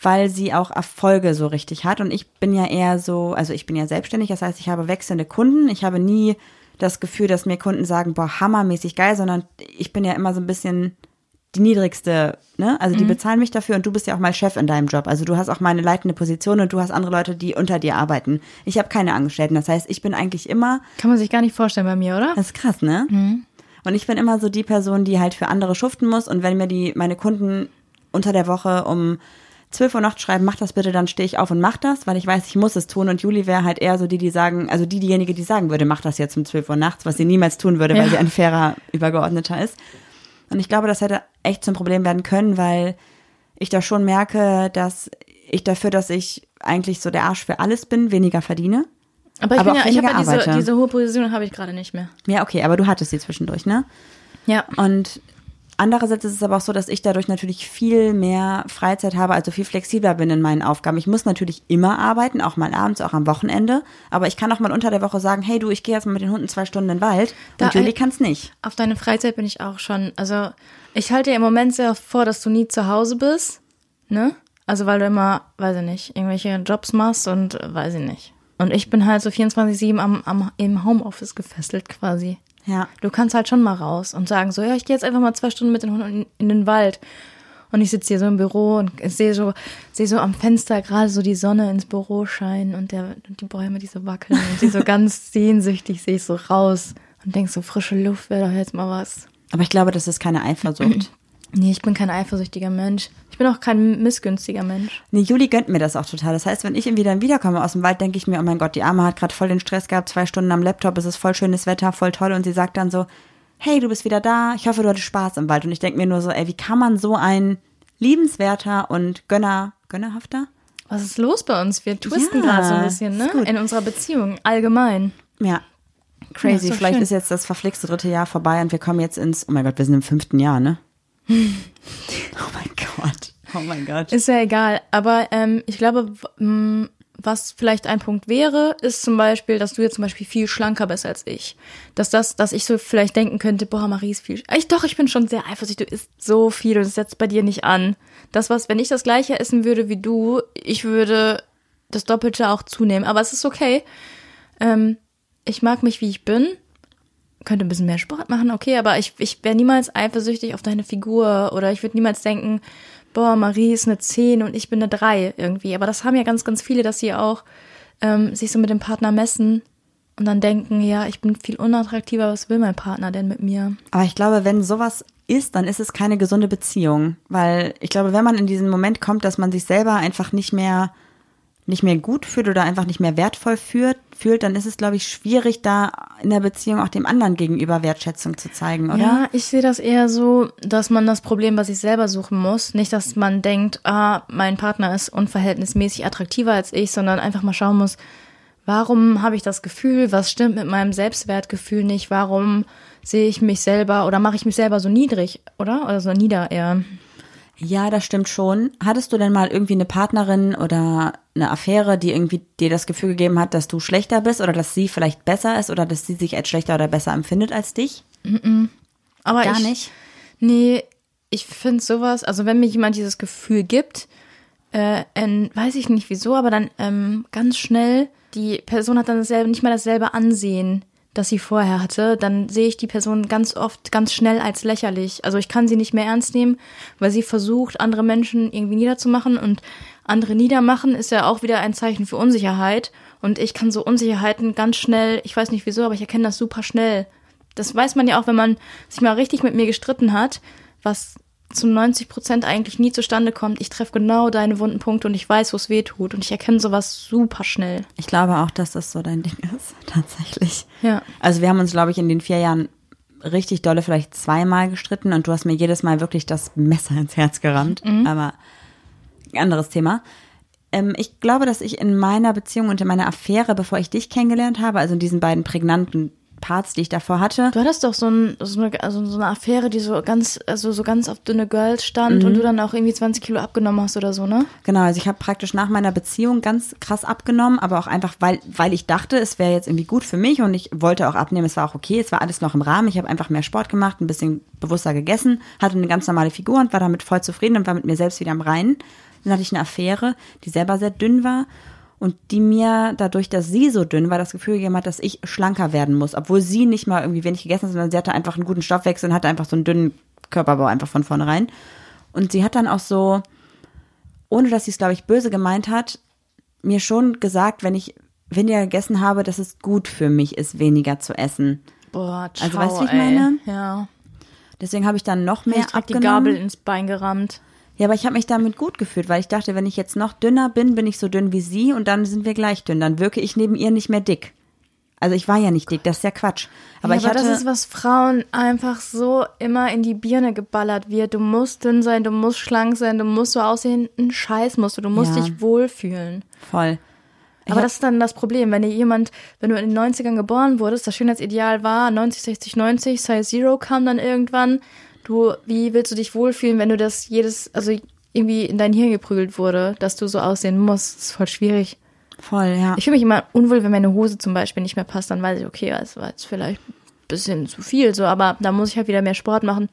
weil sie auch Erfolge so richtig hat. Und ich bin ja eher so, also ich bin ja selbstständig, das heißt, ich habe wechselnde Kunden. Ich habe nie das Gefühl, dass mir Kunden sagen, boah, hammermäßig geil, sondern ich bin ja immer so ein bisschen die niedrigste, ne? Also die bezahlen mich dafür und du bist ja auch mal Chef in deinem Job. Also du hast auch mal eine leitende Position und du hast andere Leute, die unter dir arbeiten. Ich habe keine Angestellten. Das heißt, ich bin eigentlich immer, Kann man sich gar nicht vorstellen bei mir, oder? das ist krass, ne? Und ich bin immer so die Person, die halt für andere schuften muss. Und wenn mir die, meine Kunden unter der Woche um 12 Uhr nachts schreiben, mach das bitte, dann stehe ich auf und mach das, weil ich weiß, ich muss es tun. Und Juli wäre halt eher so die, die sagen, also die, diejenige, die sagen würde, mach das jetzt um 12 Uhr nachts, was sie niemals tun würde, weil Ja. sie ein fairer Übergeordneter ist. Und ich glaube, das hätte echt zum Problem werden können, weil ich da schon merke, dass ich dafür, dass ich eigentlich so der Arsch für alles bin, weniger verdiene. Aber ich, Aber ja, ich habe ja diese, diese hohe Position habe ich gerade nicht mehr. Ja, okay, aber du hattest sie zwischendurch, ne? Ja. Und andererseits ist es aber auch so, dass ich dadurch natürlich viel mehr Freizeit habe, also viel flexibler bin in meinen Aufgaben. Ich muss natürlich immer arbeiten, auch mal abends, auch am Wochenende. Aber ich kann auch mal unter der Woche sagen, hey du, ich gehe jetzt mal mit den Hunden zwei Stunden in den Wald. Da- und Julie kann es nicht. Auf deine Freizeit bin ich auch schon. Also, ich halte dir im Moment sehr vor, dass du nie zu Hause bist. Ne? Also, weil du immer, weiß ich nicht, irgendwelche Jobs machst und äh, weiß ich nicht. Und ich bin halt so 24-7 am, am, im Homeoffice gefesselt quasi. Ja. Du kannst halt schon mal raus und sagen so, ja, ich gehe jetzt einfach mal zwei Stunden mit den Hunden in, den Wald. Und ich sitze hier so im Büro und sehe so, sehe so am Fenster gerade so die Sonne ins Büro scheinen und, der, und die Bäume, die so wackeln und die so ganz sehnsüchtig sehe ich so raus und denk so, frische Luft wäre doch jetzt mal was. Aber ich glaube, das ist keine Eifersucht. Nee, ich bin kein eifersüchtiger Mensch. Ich bin auch kein missgünstiger Mensch. Nee, Juli gönnt mir das auch total. Das heißt, wenn ich irgendwie dann wiederkomme aus dem Wald, denke ich mir, oh mein Gott, die Arme hat gerade voll den Stress gehabt, zwei Stunden am Laptop, es ist voll schönes Wetter, voll toll. Und sie sagt dann so, hey, du bist wieder da, ich hoffe, du hattest Spaß im Wald. Und ich denke mir nur so, ey, wie kann man so ein liebenswerter und gönner, gönnerhafter? Was ist los bei uns? Wir twisten Ja, gerade so ein bisschen, ne? In unserer Beziehung, allgemein. Ja. Crazy. Ist Vielleicht schön. ist jetzt das verflixte dritte Jahr vorbei und wir kommen jetzt ins, oh mein Gott, wir sind im fünften Jahr, ne? oh mein Gott. Oh mein Gott. Ist ja egal. Aber ähm, ich glaube, was vielleicht ein Punkt wäre, ist zum Beispiel, dass du jetzt zum Beispiel viel schlanker bist als ich. Dass das, dass ich so vielleicht denken könnte, boah, Marie ist viel. Ich doch, ich bin schon sehr eifersüchtig. Du isst so viel und es setzt bei dir nicht an. Das was, wenn ich das gleiche essen würde wie du, ich würde das Doppelte auch zunehmen. Aber es ist okay. Ähm, ich mag mich, wie ich bin. Könnte ein bisschen mehr Sport machen, okay, aber ich, ich wäre niemals eifersüchtig auf deine Figur oder ich würde niemals denken, boah, Marie ist eine 10 und ich bin eine 3 irgendwie. Aber das haben ja ganz, ganz viele, dass sie auch ähm, sich so mit dem Partner messen und dann denken, ja, ich bin viel unattraktiver, was will mein Partner denn mit mir? Aber ich glaube, wenn sowas ist, dann ist es keine gesunde Beziehung. Weil ich glaube, wenn man in diesen Moment kommt, dass man sich selber einfach nicht mehr, nicht mehr gut fühlt oder einfach nicht mehr wertvoll fühlt, fühlt, dann ist es, glaube ich, schwierig, da in der Beziehung auch dem anderen gegenüber Wertschätzung zu zeigen, oder? Ja, ich sehe das eher so, dass man das Problem bei sich selber suchen muss. Nicht, dass man denkt, ah, mein Partner ist unverhältnismäßig attraktiver als ich, sondern einfach mal schauen muss, warum habe ich das Gefühl, was stimmt mit meinem Selbstwertgefühl nicht, warum sehe ich mich selber oder mache ich mich selber so niedrig, oder? Oder so nieder eher. Ja, das stimmt schon. Hattest du denn mal irgendwie eine Partnerin oder eine Affäre, die irgendwie dir das Gefühl gegeben hat, dass du schlechter bist oder dass sie vielleicht besser ist oder dass sie sich als schlechter oder besser empfindet als dich? Aber Gar ich, nicht? Nee, ich finde sowas, also wenn mir jemand dieses Gefühl gibt, äh, ähm, weiß ich nicht wieso, aber dann ähm, ganz schnell, die Person hat dann dasselbe, nicht mal dasselbe Ansehen, das sie vorher hatte, dann sehe ich die Person ganz oft ganz schnell als lächerlich. Also ich kann sie nicht mehr ernst nehmen, weil sie versucht, andere Menschen irgendwie niederzumachen und andere niedermachen ist ja auch wieder ein Zeichen für Unsicherheit. Und ich kann so Unsicherheiten ganz schnell, ich weiß nicht wieso, aber ich erkenne das super schnell. Das weiß man ja auch, wenn man sich mal richtig mit mir gestritten hat, was zu 90 Prozent eigentlich nie zustande kommt. Ich treffe genau deine wunden Punkte und ich weiß, wo es weh tut. Und ich erkenne sowas super schnell. Ich glaube auch, dass das so dein Ding ist, tatsächlich. Ja. Also wir haben uns, glaube ich, in den vier Jahren richtig dolle vielleicht zweimal gestritten und du hast mir jedes Mal wirklich das Messer ins Herz gerammt. Aber anderes Thema. Ähm, ich glaube, dass ich in meiner Beziehung und in meiner Affäre, bevor ich dich kennengelernt habe, also in diesen beiden prägnanten Parts, die ich davor hatte, Du hattest doch so, ein, so, eine, also so eine Affäre, die so ganz, also so ganz auf dünne Girls stand und du dann auch irgendwie 20 Kilo abgenommen hast oder so, ne? Genau, also ich habe praktisch nach meiner Beziehung ganz krass abgenommen, aber auch einfach, weil, weil ich dachte, es wäre jetzt irgendwie gut für mich und ich wollte auch abnehmen. Es war auch okay, es war alles noch im Rahmen. Ich habe einfach mehr Sport gemacht, ein bisschen bewusster gegessen, hatte eine ganz normale Figur und war damit voll zufrieden und war mit mir selbst wieder im Reinen. Dann hatte ich eine Affäre, die selber sehr dünn war und die mir dadurch, dass sie so dünn war, das Gefühl gegeben hat, dass ich schlanker werden muss, obwohl sie nicht mal irgendwie wenig gegessen hat, sondern sie hatte einfach einen guten Stoffwechsel und hatte einfach so einen dünnen Körperbau einfach von vornherein. Und sie hat dann auch so, ohne dass sie es, glaube ich, böse gemeint hat, mir schon gesagt, wenn ich weniger gegessen habe, dass es gut für mich ist, weniger zu essen. Boah, ciao, Also, weißt du, wie ich ey. meine? Ja. Deswegen habe ich dann noch mehr Ich direkt die abgenommen. Gabel ins Bein gerammt. Ja, aber ich habe mich damit gut gefühlt, weil ich dachte, wenn ich jetzt noch dünner bin, bin ich so dünn wie sie und dann sind wir gleich dünn. Dann wirke ich neben ihr nicht mehr dick. Also ich war ja nicht dick, das ist ja Quatsch. Aber ja, ich aber hatte, das ist, was Frauen einfach so immer in die Birne geballert wird. Du musst dünn sein, du musst schlank sein, du musst so aussehen. Ein Scheiß musst du, du musst Ja. dich wohlfühlen. voll. Aber das ist dann das Problem, wenn dir jemand, wenn du in den 90ern geboren wurdest, das Schönheitsideal war 90, 60, 90, Size Zero kam dann irgendwann. Du, wie willst du dich wohlfühlen, wenn du das jedes, also irgendwie in dein Hirn geprügelt wurde, dass du so aussehen musst? Das ist voll schwierig. Voll, ja. Ich fühle mich immer unwohl, wenn meine Hose zum Beispiel nicht mehr passt, dann weiß ich, okay, das war jetzt vielleicht ein bisschen zu viel, so, aber da muss ich halt wieder mehr Sport machen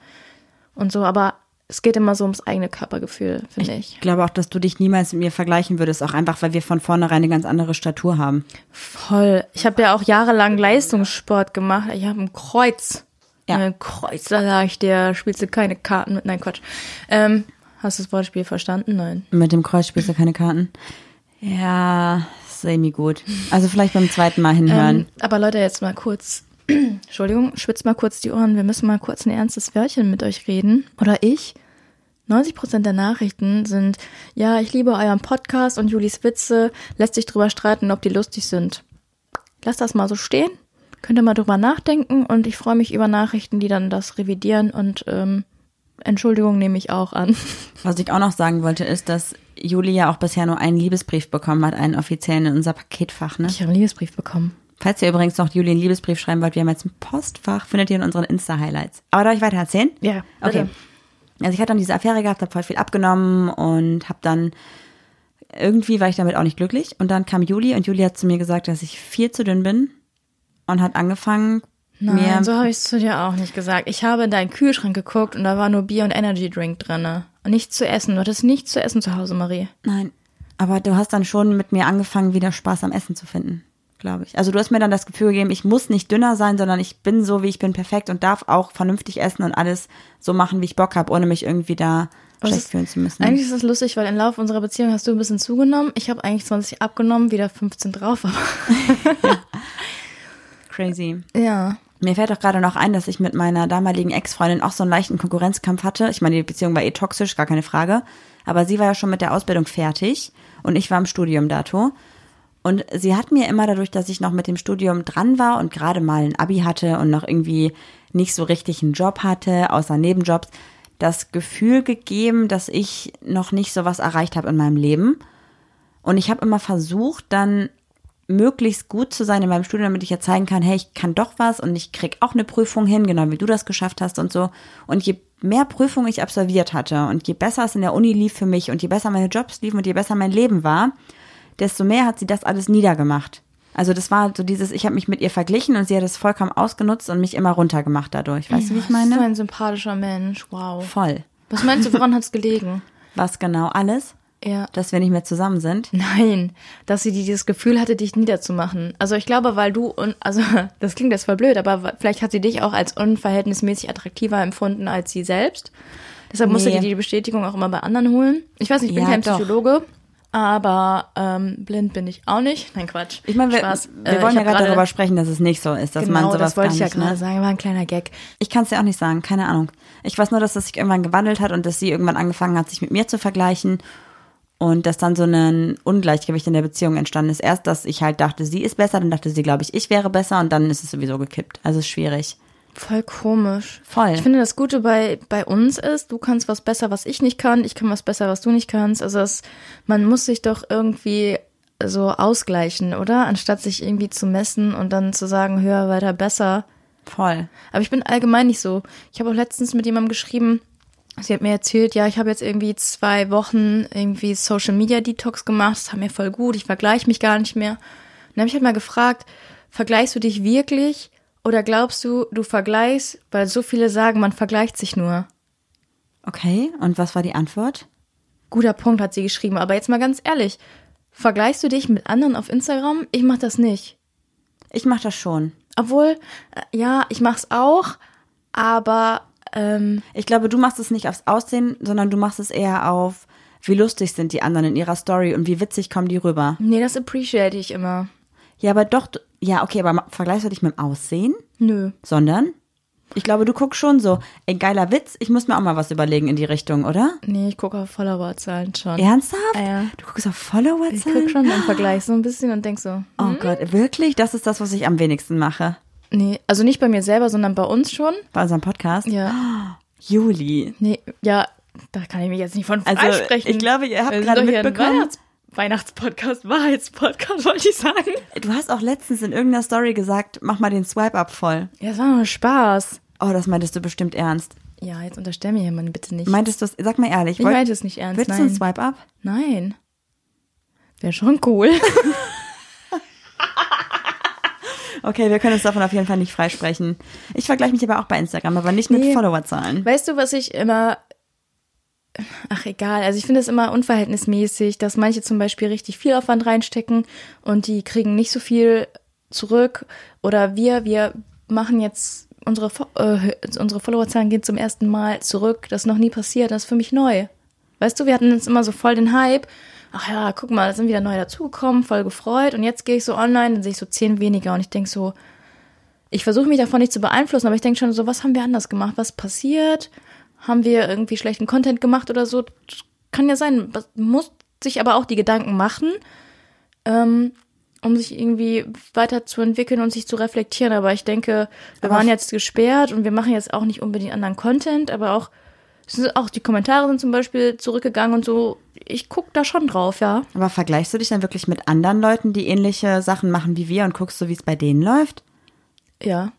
und so, aber es geht immer so ums eigene Körpergefühl, finde ich. Ich glaube auch, dass du dich niemals mit mir vergleichen würdest, auch einfach, weil wir von vornherein eine ganz andere Statur haben. Voll. Ich habe ja auch jahrelang Leistungssport gemacht. Ich habe ein Kreuz. Ja. Ein Kreuz, da sag ich dir, spielst du keine Karten mit. Nein, Quatsch. Ähm, hast du das Wortspiel verstanden? Nein. Mit dem Kreuz spielst du keine Karten. Ja, semi gut. Also vielleicht beim zweiten Mal hinhören. Ähm, aber Leute, jetzt mal kurz. Entschuldigung, schwitzt mal kurz die Ohren. Wir müssen mal kurz ein ernstes Wörtchen mit euch reden. Oder ich. 90 Prozent der Nachrichten sind, ja, ich liebe euren Podcast und Julis Witze, lässt sich drüber streiten, ob die lustig sind. Lass das mal so stehen, könnt ihr mal drüber nachdenken und ich freue mich über Nachrichten, die dann das revidieren und ähm, Entschuldigung nehme ich auch an. Was ich auch noch sagen wollte, ist, dass Julia auch bisher nur einen Liebesbrief bekommen hat, einen offiziellen in unser Paketfach, ne? Ich habe einen Liebesbrief bekommen. Falls ihr übrigens noch Julia einen Liebesbrief schreiben wollt, wir haben jetzt ein Postfach, findet ihr in unseren Insta-Highlights. Aber darf ich weiter erzählen? Ja, Okay. bitte. Also ich hatte dann diese Affäre gehabt, habe voll viel abgenommen und habe dann irgendwie war ich damit auch nicht glücklich. Und dann kam Juli und Juli hat zu mir gesagt, dass ich viel zu dünn bin und hat angefangen, Nein, mir so habe ich es zu dir auch nicht gesagt. Ich habe in deinen Kühlschrank geguckt und da war nur Bier und Energy Drink drinne und nichts zu essen. Du hattest nichts zu essen zu Hause, Marie. Nein. Aber du hast dann schon mit mir angefangen, wieder Spaß am Essen zu finden, glaube ich. Also du hast mir dann das Gefühl gegeben, ich muss nicht dünner sein, sondern ich bin so, wie ich bin, perfekt und darf auch vernünftig essen und alles so machen, wie ich Bock habe, ohne mich irgendwie da schlecht ist- fühlen zu müssen. Eigentlich ist das lustig, weil im Laufe unserer Beziehung hast du ein bisschen zugenommen. Ich habe eigentlich 20 abgenommen, wieder 15 drauf. Aber Crazy. ja, Mir fällt auch gerade noch ein, dass ich mit meiner damaligen Ex-Freundin auch so einen leichten Konkurrenzkampf hatte. Ich meine, die Beziehung war eh toxisch, gar keine Frage. Aber sie war ja schon mit der Ausbildung fertig und ich war im Studium dato. Und sie hat mir immer dadurch, dass ich noch mit dem Studium dran war und gerade mal ein Abi hatte und noch irgendwie nicht so richtig einen Job hatte, außer Nebenjobs, das Gefühl gegeben, dass ich noch nicht so was erreicht habe in meinem Leben. Und ich habe immer versucht, dann möglichst gut zu sein in meinem Studium, damit ich ja zeigen kann, hey, ich kann doch was und ich krieg auch eine Prüfung hin, genau wie du das geschafft hast und so. Und je mehr Prüfungen ich absolviert hatte und je besser es in der Uni lief für mich und je besser meine Jobs liefen und je besser mein Leben war, desto mehr hat sie das alles niedergemacht. Also das war so dieses, ich habe mich mit ihr verglichen und sie hat es vollkommen ausgenutzt und mich immer runtergemacht dadurch. Weißt du, wie ich so meine? ein sympathischer Mensch. Wow. Voll. Was meinst du, woran hat's gelegen? Was genau alles? Ja. Dass wir nicht mehr zusammen sind. Nein, dass sie dieses Gefühl hatte, dich niederzumachen. Also ich glaube, weil du, un also das klingt jetzt voll blöd, aber vielleicht hat sie dich auch als unverhältnismäßig attraktiver empfunden als sie selbst. Deshalb musste Nee. die die Bestätigung auch immer bei anderen holen. Ich weiß nicht, ich bin Ja, kein doch. Psychologe, aber ähm, blind bin ich auch nicht. Nein, Quatsch. Ich meine, wir, Spaß. wir Äh, wollen ja gerade darüber sprechen, dass es nicht so ist, dass Genau, man sowas das wollte ich ja nicht, gerade ne? sagen, war ein kleiner Gag. Ich kann es dir auch nicht sagen, keine Ahnung. Ich weiß nur, dass es sich irgendwann gewandelt hat und dass sie irgendwann angefangen hat, sich mit mir zu vergleichen und dass dann so ein Ungleichgewicht in der Beziehung entstanden ist. Erst, dass ich halt dachte, sie ist besser, dann dachte sie, glaube ich, ich wäre besser und dann ist es sowieso gekippt. Also ist schwierig. Voll komisch. Voll. Ich finde, das Gute bei, bei uns ist, du kannst was besser, was ich nicht kann, ich kann was besser, was du nicht kannst. Also es, man muss sich doch irgendwie so ausgleichen, oder? Anstatt sich irgendwie zu messen und dann zu sagen, höher, weiter, besser. Voll. Aber ich bin allgemein nicht so. Ich habe auch letztens mit jemandem geschrieben, sie hat mir erzählt, ja, ich habe jetzt irgendwie zwei Wochen irgendwie Social Media Detox gemacht, das hat mir voll gut, ich vergleiche mich gar nicht mehr. Und dann habe ich halt mal gefragt, vergleichst du dich wirklich oder glaubst du, du vergleichst, weil so viele sagen, man vergleicht sich nur. Okay, und was war die Antwort? Guter Punkt hat sie geschrieben, aber jetzt mal ganz ehrlich, vergleichst du dich mit anderen auf Instagram? Ich mach das nicht. Ich mache das schon. Obwohl, äh, ja, ich mach's auch, aber ähm, Ich glaube, du machst es nicht aufs Aussehen, sondern du machst es eher auf, wie lustig sind die anderen in ihrer Story und wie witzig kommen die rüber. nee, das appreciate ich immer. Ja, aber doch, ja, okay, aber vergleichst du dich mit dem Aussehen? Nö. Sondern? Ich glaube, du guckst schon so, ey, geiler Witz, ich muss mir auch mal was überlegen in die Richtung, oder? Nee, ich gucke auf Followerzahlen schon. Ernsthaft? Ja, ja. Du guckst auf Ich Followerzahlen? guck schon im Vergleich so ein bisschen und denk so, Oh Gott, wirklich? Das ist das, was ich am wenigsten mache. Nee, also nicht bei mir selber, sondern bei uns schon. Bei unserem Podcast. Ja. Juli. Nee, ja, da kann ich mich jetzt nicht von Also, freisprechen. ich glaube, ihr habt gerade mitbekommen- Weihnachts Weihnachtspodcast, Wahrheitspodcast, wollte ich sagen. Du hast auch letztens in irgendeiner Story gesagt, mach mal den Swipe-Up voll. Ja, das war nur Spaß. Oh, das meintest du bestimmt ernst. Ja, jetzt unterstell mir mal bitte nicht. Meintest du es, sag mal ehrlich, ich wollt- meinte es nicht ernst, willst du ein nein. Swipe-Up? Nein. Wäre schon cool. Okay, wir können uns davon auf jeden Fall nicht freisprechen. Ich vergleiche mich aber auch bei Instagram, aber nicht mit Nee. Followerzahlen. Weißt du, was ich immer. Ach, egal. Also, ich finde es immer unverhältnismäßig, dass manche zum Beispiel richtig viel Aufwand reinstecken und die kriegen nicht so viel zurück. Oder wir, wir machen jetzt unsere, äh, unsere Followerzahlen gehen zum ersten Mal zurück. Das ist noch nie passiert. Das ist für mich neu. Weißt du, wir hatten jetzt immer so voll den Hype. Ach ja, guck mal, da sind wieder neue dazugekommen, voll gefreut. Und jetzt gehe ich so online, dann sehe ich so zehn weniger und ich denk so, ich versuche mich davon nicht zu beeinflussen, aber ich denke schon so, was haben wir anders gemacht? Was passiert? haben wir irgendwie schlechten Content gemacht oder so. Das kann ja sein. Man muss sich aber auch die Gedanken machen, ähm, um sich irgendwie weiterzuentwickeln und sich zu reflektieren. Aber ich denke, wir Aber waren jetzt gesperrt und wir machen jetzt auch nicht unbedingt anderen Content, aber auch, auch die Kommentare sind zum Beispiel zurückgegangen und so. Ich guck da schon drauf, ja. Aber vergleichst du dich dann wirklich mit anderen Leuten, die ähnliche Sachen machen wie wir und guckst so, wie es bei denen läuft? Ja.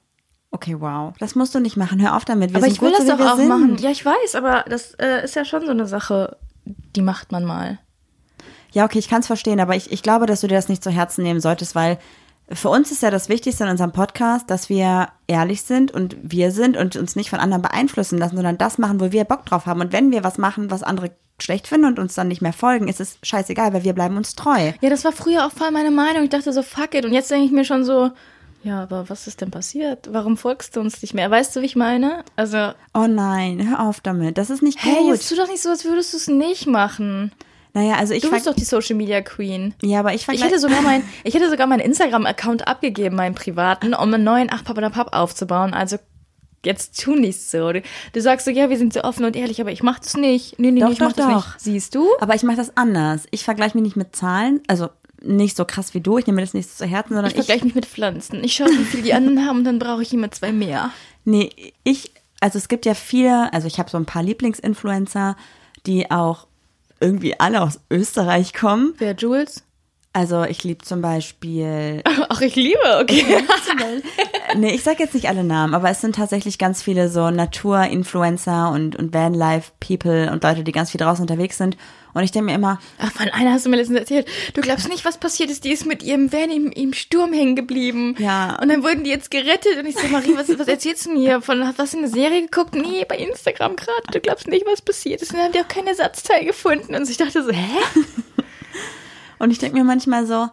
Okay, wow. Das musst du nicht machen. Hör auf damit. Wir aber ich will gut, das so doch auch sind. machen. Ja, ich weiß, aber das äh, ist ja schon so eine Sache, die macht man mal. Ja, okay, ich kann es verstehen, aber ich, ich glaube, dass du dir das nicht zu Herzen nehmen solltest, weil für uns ist ja das Wichtigste in unserem Podcast, dass wir ehrlich sind und wir sind und uns nicht von anderen beeinflussen lassen, sondern das machen, wo wir Bock drauf haben. Und wenn wir was machen, was andere schlecht finden und uns dann nicht mehr folgen, ist es scheißegal, weil wir bleiben uns treu. Ja, das war früher auch voll meine Meinung. Ich dachte so, fuck it. Und jetzt denke ich mir schon so, ja, aber was ist denn passiert? Warum folgst du uns nicht mehr? Weißt du, wie ich meine? Also, Oh nein, hör auf damit. Das ist nicht gut. hey, jetzt tu doch nicht so, als würdest du es nicht machen. Naja, also ich Du bist doch die Social Media Queen. Ja, aber ich Ich hätte sogar mein, ich hätte sogar meinen Instagram-Account abgegeben, meinen privaten, um einen neuen Ach Papa Papp aufzubauen. Also jetzt tu nicht so. Du, du sagst so, ja, wir sind so offen und ehrlich, aber ich mach das nicht. Nee, nee, Doch, nee, ich doch, mach das doch. nicht. Siehst du? Aber ich mache das anders. Ich vergleiche mich nicht mit Zahlen, also nicht so krass wie du. Ich nehme mir das nicht so zu Herzen, sondern Ich vergleiche mich mit Pflanzen. Ich schaue, wie viel die anderen haben und dann brauche ich immer zwei mehr. Nee, ich, also es gibt ja viele, also ich habe so ein paar Lieblingsinfluencer, die auch irgendwie alle aus Österreich kommen. Wer, Jules? Also ich liebe zum Beispiel, Ach, ich liebe, okay. nee, ich sag jetzt nicht alle Namen, aber es sind tatsächlich ganz viele so Natur-Influencer und, und Vanlife-People und Leute, die ganz viel draußen unterwegs sind. Und ich denke mir immer, Ach, von einer hast du mir letztens erzählt. Du glaubst nicht, was passiert ist. Die ist mit ihrem Van im, im Sturm hängen geblieben. Ja. Und dann wurden die jetzt gerettet. Und ich so, Marie, was, was erzählst du mir hier? Von, hast du eine Serie geguckt? Nee, bei Instagram gerade. Du glaubst nicht, was passiert ist. Und dann haben die auch kein Ersatzteil gefunden. Und ich dachte so, hä? Und ich denke mir manchmal so,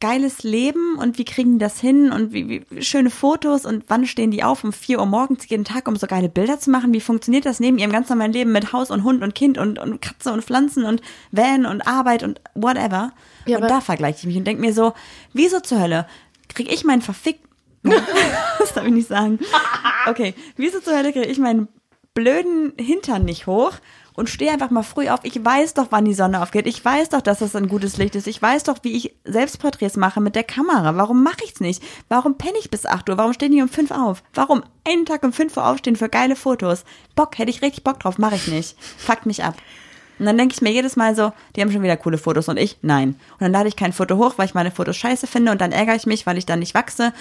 geiles Leben und wie kriegen die das hin und wie, wie schöne Fotos und wann stehen die auf um 4 Uhr morgens jeden Tag, um so geile Bilder zu machen? Wie funktioniert das neben ihrem ganz normalen Leben mit Haus und Hund und Kind und, und Katze und Pflanzen und Van und Arbeit und whatever? Ja, und da vergleiche ich mich und denke mir so, wieso zur Hölle kriege ich meinen verfickten, das darf ich nicht sagen. Okay, wieso zur Hölle kriege ich meinen blöden Hintern nicht hoch und stehe einfach mal früh auf. Ich weiß doch, wann die Sonne aufgeht. Ich weiß doch, dass das ein gutes Licht ist. Ich weiß doch, wie ich Selbstporträts mache mit der Kamera. Warum mache ich's nicht? Warum penne ich bis 8 Uhr? Warum stehen die um 5 auf? Warum einen Tag um 5 Uhr aufstehen für geile Fotos? Bock, hätte ich richtig Bock drauf, mache ich nicht. Fuckt mich ab. Und dann denke ich mir jedes Mal so, die haben schon wieder coole Fotos und ich, nein. Und dann lade ich kein Foto hoch, weil ich meine Fotos scheiße finde und dann ärgere ich mich, weil ich dann nicht wachse.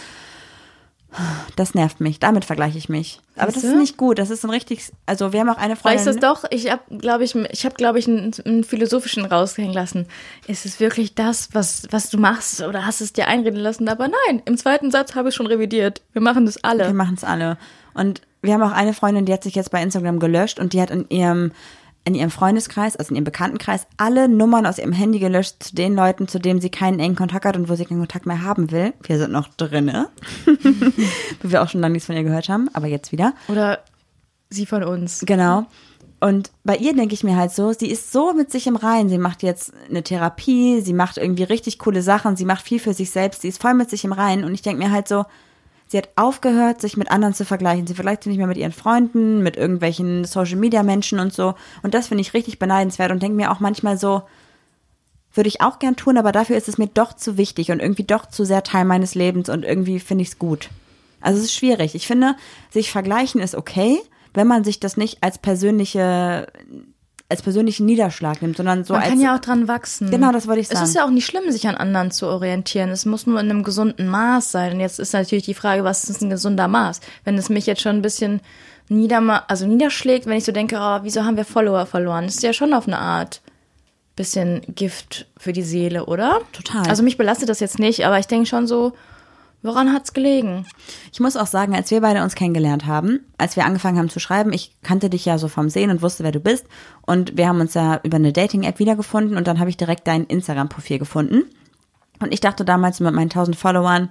Das nervt mich. Damit vergleiche ich mich. Aber das Siehste? ist nicht gut. Das ist ein richtig, also wir haben auch eine Freundin. Weißt du es doch? Ich habe, glaube ich, ich habe, glaube ich, einen, einen philosophischen raushängen lassen. Ist es wirklich das, was, was du machst? Oder hast es dir einreden lassen? Aber nein, im zweiten Satz habe ich schon revidiert. Wir machen das alle. Wir machen es alle. Und wir haben auch eine Freundin, die hat sich jetzt bei Instagram gelöscht und die hat in ihrem in ihrem Freundeskreis, also in ihrem Bekanntenkreis, alle Nummern aus ihrem Handy gelöscht zu den Leuten, zu denen sie keinen engen Kontakt hat und wo sie keinen Kontakt mehr haben will. Wir sind noch drinne, wo wir auch schon lange nichts von ihr gehört haben, aber jetzt wieder. Oder sie von uns. Genau. Und bei ihr denke ich mir halt so, sie ist so mit sich im Reinen. Sie macht jetzt eine Therapie, sie macht irgendwie richtig coole Sachen, sie macht viel für sich selbst, sie ist voll mit sich im Reinen. Und ich denke mir halt so, sie hat aufgehört, sich mit anderen zu vergleichen. Sie vergleicht sich nicht mehr mit ihren Freunden, mit irgendwelchen Social-Media-Menschen und so. Und das finde ich richtig beneidenswert und denke mir auch manchmal so, würde ich auch gern tun, aber dafür ist es mir doch zu wichtig und irgendwie doch zu sehr Teil meines Lebens und irgendwie finde ich es gut. Also es ist schwierig. Ich finde, sich vergleichen ist okay, wenn man sich das nicht als persönliche, als persönlichen Niederschlag nimmt, sondern so Man als kann ja auch dran wachsen. Genau, das wollte ich Es sagen. ist ja auch nicht schlimm, sich an anderen zu orientieren. Es muss nur in einem gesunden Maß sein. Und jetzt ist natürlich die Frage, was ist ein gesunder Maß? Wenn es mich jetzt schon ein bisschen niederma also niederschlägt, wenn ich so denke, oh, wieso haben wir Follower verloren? Das ist ja schon auf eine Art bisschen Gift für die Seele, oder? Total. Also mich belastet das jetzt nicht, aber ich denke schon so, woran hat's gelegen? Ich muss auch sagen, als wir beide uns kennengelernt haben, als wir angefangen haben zu schreiben, ich kannte dich ja so vom Sehen und wusste, wer du bist. Und wir haben uns ja über eine Dating-App wiedergefunden und dann habe ich direkt dein Instagram-Profil gefunden. Und ich dachte damals mit meinen 1000 Followern,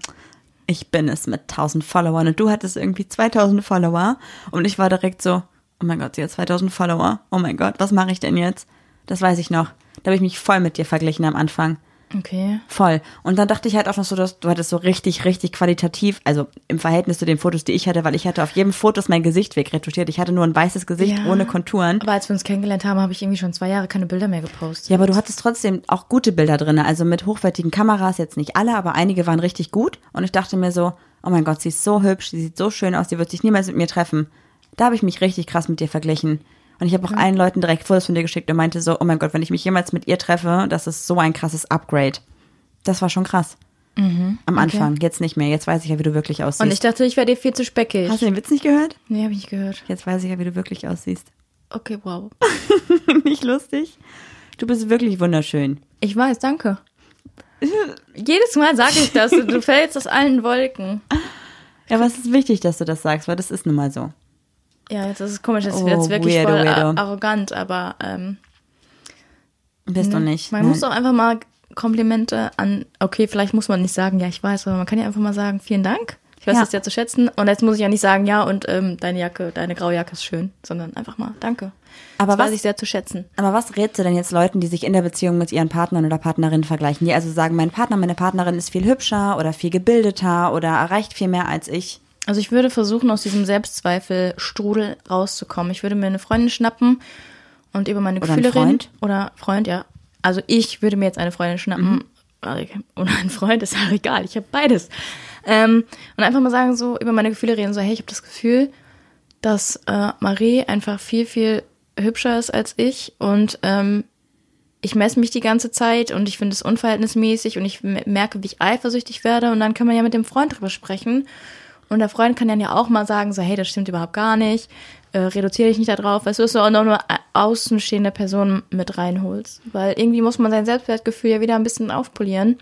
ich bin es mit 1000 Followern und du hattest irgendwie 2000 Follower. Und ich war direkt so, oh mein Gott, sie hat 2000 Follower. Oh mein Gott, was mache ich denn jetzt? Das weiß ich noch. Da habe ich mich voll mit dir verglichen am Anfang. Okay. Voll. Und dann dachte ich halt auch noch so, dass du hattest so richtig, richtig qualitativ, also im Verhältnis zu den Fotos, die ich hatte, weil ich hatte auf jedem Foto mein Gesicht wegretuschiert. Ich hatte nur ein weißes Gesicht Ja. ohne Konturen. Aber als wir uns kennengelernt haben, habe ich irgendwie schon zwei Jahre keine Bilder mehr gepostet. Ja, aber du hattest trotzdem auch gute Bilder drin, also mit hochwertigen Kameras, jetzt nicht alle, aber einige waren richtig gut. Und ich dachte mir so, oh mein Gott, sie ist so hübsch, sie sieht so schön aus, sie wird sich niemals mit mir treffen. Da habe ich mich richtig krass mit dir verglichen. Und ich habe auch allen Leuten direkt Fotos von dir geschickt und meinte so, oh mein Gott, wenn ich mich jemals mit ihr treffe, das ist so ein krasses Upgrade. Das war schon krass. Am Anfang, jetzt nicht mehr. Jetzt weiß ich ja, wie du wirklich aussiehst. Mhm. Und ich dachte, ich wäre dir viel zu speckig. Hast du den Witz nicht gehört? nee, habe ich nicht gehört. Jetzt weiß ich ja, wie du wirklich aussiehst. Okay, wow. nicht lustig? Du bist wirklich wunderschön. Ich weiß, danke. Jedes Mal sage ich das du fällst aus allen Wolken. Ja, aber es ist wichtig, dass du das sagst, weil das ist nun mal so. Ja, jetzt ist es komisch, jetzt Oh, wird es wirklich weirdo, voll weirdo. arrogant, aber ähm, Bist du nicht. man Nein. muss auch einfach mal Komplimente an, okay, vielleicht muss man nicht sagen, ja, ich weiß, aber man kann ja einfach mal sagen, vielen Dank. Ich weiß Ja. das ja zu schätzen. Und jetzt muss ich ja nicht sagen, ja, und ähm, deine Jacke, deine graue Jacke ist schön, sondern einfach mal, danke. Aber das was- weiß ich sehr zu schätzen. Aber was rätst du denn jetzt Leuten, die sich in der Beziehung mit ihren Partnern oder Partnerinnen vergleichen? Die also sagen, mein Partner, meine Partnerin ist viel hübscher oder viel gebildeter oder erreicht viel mehr als ich. Also ich würde versuchen, aus diesem Selbstzweifel-Strudel rauszukommen. Ich würde mir eine Freundin schnappen und über meine Oder Gefühle reden. Freund? Oder Freund, ja. Also ich würde mir jetzt eine Freundin schnappen. Mhm. Oder einen Freund, ist ja egal. Ich habe beides. Ähm, und einfach mal sagen, so über meine Gefühle reden, so, hey, ich habe das Gefühl, dass äh, Marie einfach viel, viel hübscher ist als ich und ähm, ich messe mich die ganze Zeit und ich finde es unverhältnismäßig und ich me- merke, wie ich eifersüchtig werde und dann kann man ja mit dem Freund drüber sprechen und der Freund kann dann ja auch mal sagen, so, hey, das stimmt überhaupt gar nicht, äh, reduziere dich nicht darauf, weißt du, dass du auch noch nur a- außenstehende Personen mit reinholst, weil irgendwie muss man sein Selbstwertgefühl ja wieder ein bisschen aufpolieren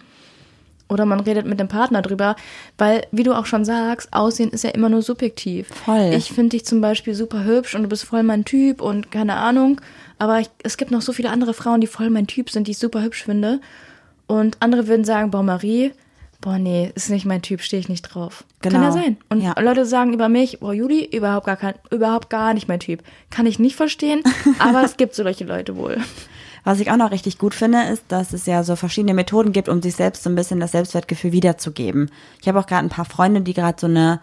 oder man redet mit dem Partner drüber, weil, wie du auch schon sagst, Aussehen ist ja immer nur subjektiv. Voll. Ich finde dich zum Beispiel super hübsch und du bist voll mein Typ und keine Ahnung, aber ich, es gibt noch so viele andere Frauen, die voll mein Typ sind, die ich super hübsch finde. Und andere würden sagen, boah, Marie, boah, nee, ist nicht mein Typ, stehe ich nicht drauf. Kann Genau. ja sein. Und Ja. Leute sagen über mich, boah, Juli, überhaupt gar kein, überhaupt gar nicht mein Typ. Kann ich nicht verstehen, aber es gibt solche Leute wohl. Was ich auch noch richtig gut finde, ist, dass es ja so verschiedene Methoden gibt, um sich selbst so ein bisschen das Selbstwertgefühl wiederzugeben. Ich habe auch gerade ein paar Freunde, die gerade so eine,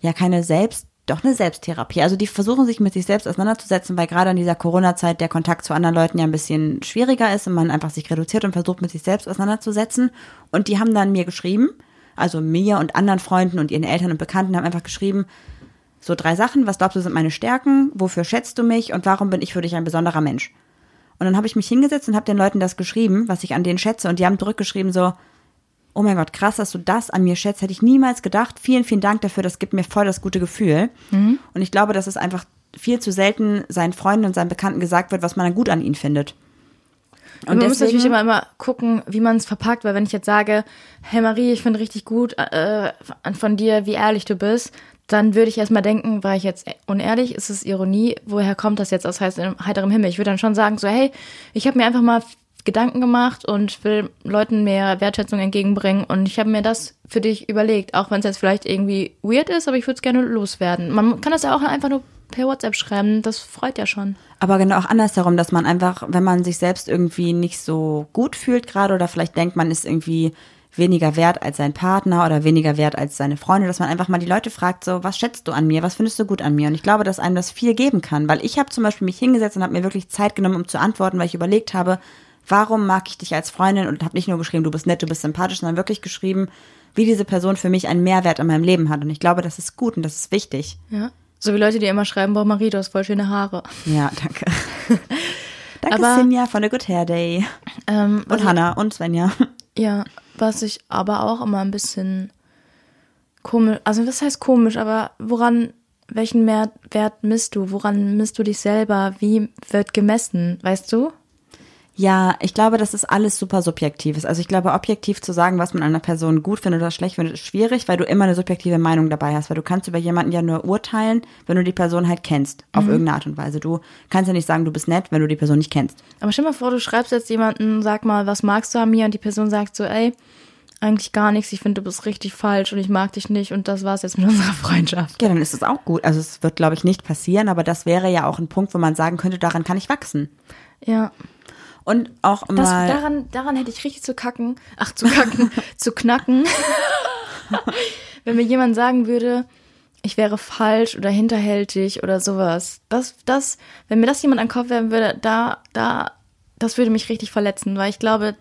ja, keine Selbst, doch eine Selbsttherapie. Also die versuchen sich mit sich selbst auseinanderzusetzen, weil gerade in dieser Corona-Zeit der Kontakt zu anderen Leuten ja ein bisschen schwieriger ist und man einfach sich reduziert und versucht mit sich selbst auseinanderzusetzen. Und die haben dann mir geschrieben, also mir und anderen Freunden und ihren Eltern und Bekannten haben einfach geschrieben, so drei Sachen, was glaubst du sind meine Stärken, wofür schätzt du mich und warum bin ich für dich ein besonderer Mensch? Und dann habe ich mich hingesetzt und habe den Leuten das geschrieben, was ich an denen schätze. Und die haben zurückgeschrieben so, oh mein Gott, krass, dass du das an mir schätzt. Hätte ich niemals gedacht. Vielen, vielen Dank dafür. Das gibt mir voll das gute Gefühl. Und ich glaube, dass es einfach viel zu selten seinen Freunden und seinen Bekannten gesagt wird, was man dann gut an ihnen findet. Und man muss natürlich immer, immer gucken, wie man es verpackt, weil wenn ich jetzt sage, hey Marie, ich finde richtig gut äh, von dir, wie ehrlich du bist, dann würde ich erstmal denken, war ich jetzt unehrlich, ist es Ironie, woher kommt das jetzt aus heiterem Himmel? Ich würde dann schon sagen, so, hey, ich habe mir einfach mal Gedanken gemacht und will Leuten mehr Wertschätzung entgegenbringen und ich habe mir das für dich überlegt, auch wenn es jetzt vielleicht irgendwie weird ist, aber ich würde es gerne loswerden. Man kann das ja auch einfach nur per WhatsApp schreiben, das freut ja schon. Aber genau auch andersherum, dass man einfach, wenn man sich selbst irgendwie nicht so gut fühlt gerade oder vielleicht denkt, man ist irgendwie weniger wert als sein Partner oder weniger wert als seine Freunde, dass man einfach mal die Leute fragt, so, was schätzt du an mir, was findest du gut an mir? Und ich glaube, dass einem das viel geben kann, weil ich habe zum Beispiel mich hingesetzt und habe mir wirklich Zeit genommen, um zu antworten, weil ich überlegt habe, warum mag ich dich als Freundin und habe nicht nur geschrieben, du bist nett, du bist sympathisch, sondern wirklich geschrieben, wie diese Person für mich einen Mehrwert in meinem Leben hat. Und ich glaube, das ist gut und das ist wichtig. Ja. So wie Leute, die immer schreiben, boah Marie, du hast voll schöne Haare. Ja, danke. danke, Aber- Sinja von der Good Hair Day. Ähm, Und Hannah und Svenja. Ja, was ich aber auch immer ein bisschen komisch, also was heißt komisch, aber woran, welchen Mehr Wert misst du? Woran misst du dich selber? Wie wird gemessen? Weißt du? Ja, ich glaube, dass es alles super subjektiv ist. Also ich glaube, objektiv zu sagen, was man an einer Person gut findet oder schlecht findet, ist schwierig, weil du immer eine subjektive Meinung dabei hast. Weil du kannst über jemanden ja nur urteilen, wenn du die Person halt kennst, auf irgendeine Art und Weise. Du kannst ja nicht sagen, du bist nett, wenn du die Person nicht kennst. Aber stell mal vor, du schreibst jetzt jemanden, sag mal, was magst du an mir? Und die Person sagt so, ey, eigentlich gar nichts, ich finde, du bist richtig falsch und ich mag dich nicht und das war's jetzt mit unserer Freundschaft. Ja, dann ist es auch gut. Also es wird, glaube ich, nicht passieren, aber das wäre ja auch ein Punkt, wo man sagen könnte, daran kann ich wachsen. Ja. Und auch Das, mal. daran, daran hätte ich richtig zu kacken. Ach, zu kacken, zu knacken. Wenn mir jemand sagen würde, ich wäre falsch oder hinterhältig oder sowas. Das, das, wenn mir das jemand an den Kopf werfen würde, da, da, das würde mich richtig verletzen, weil ich glaube,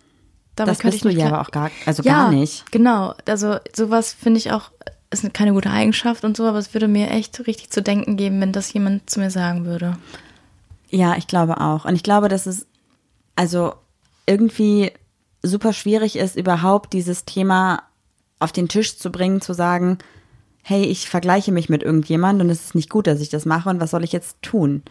damit das könnte bist ich du ja aber auch gar, also ja, gar nicht. Genau. Also sowas finde ich auch, ist keine gute Eigenschaft und so, aber es würde mir echt richtig zu denken geben, wenn das jemand zu mir sagen würde. Ja, ich glaube auch. Und ich glaube, dass es also irgendwie super schwierig ist, überhaupt dieses Thema auf den Tisch zu bringen, zu sagen, hey, ich vergleiche mich mit irgendjemand und es ist nicht gut, dass ich das mache und was soll ich jetzt tun?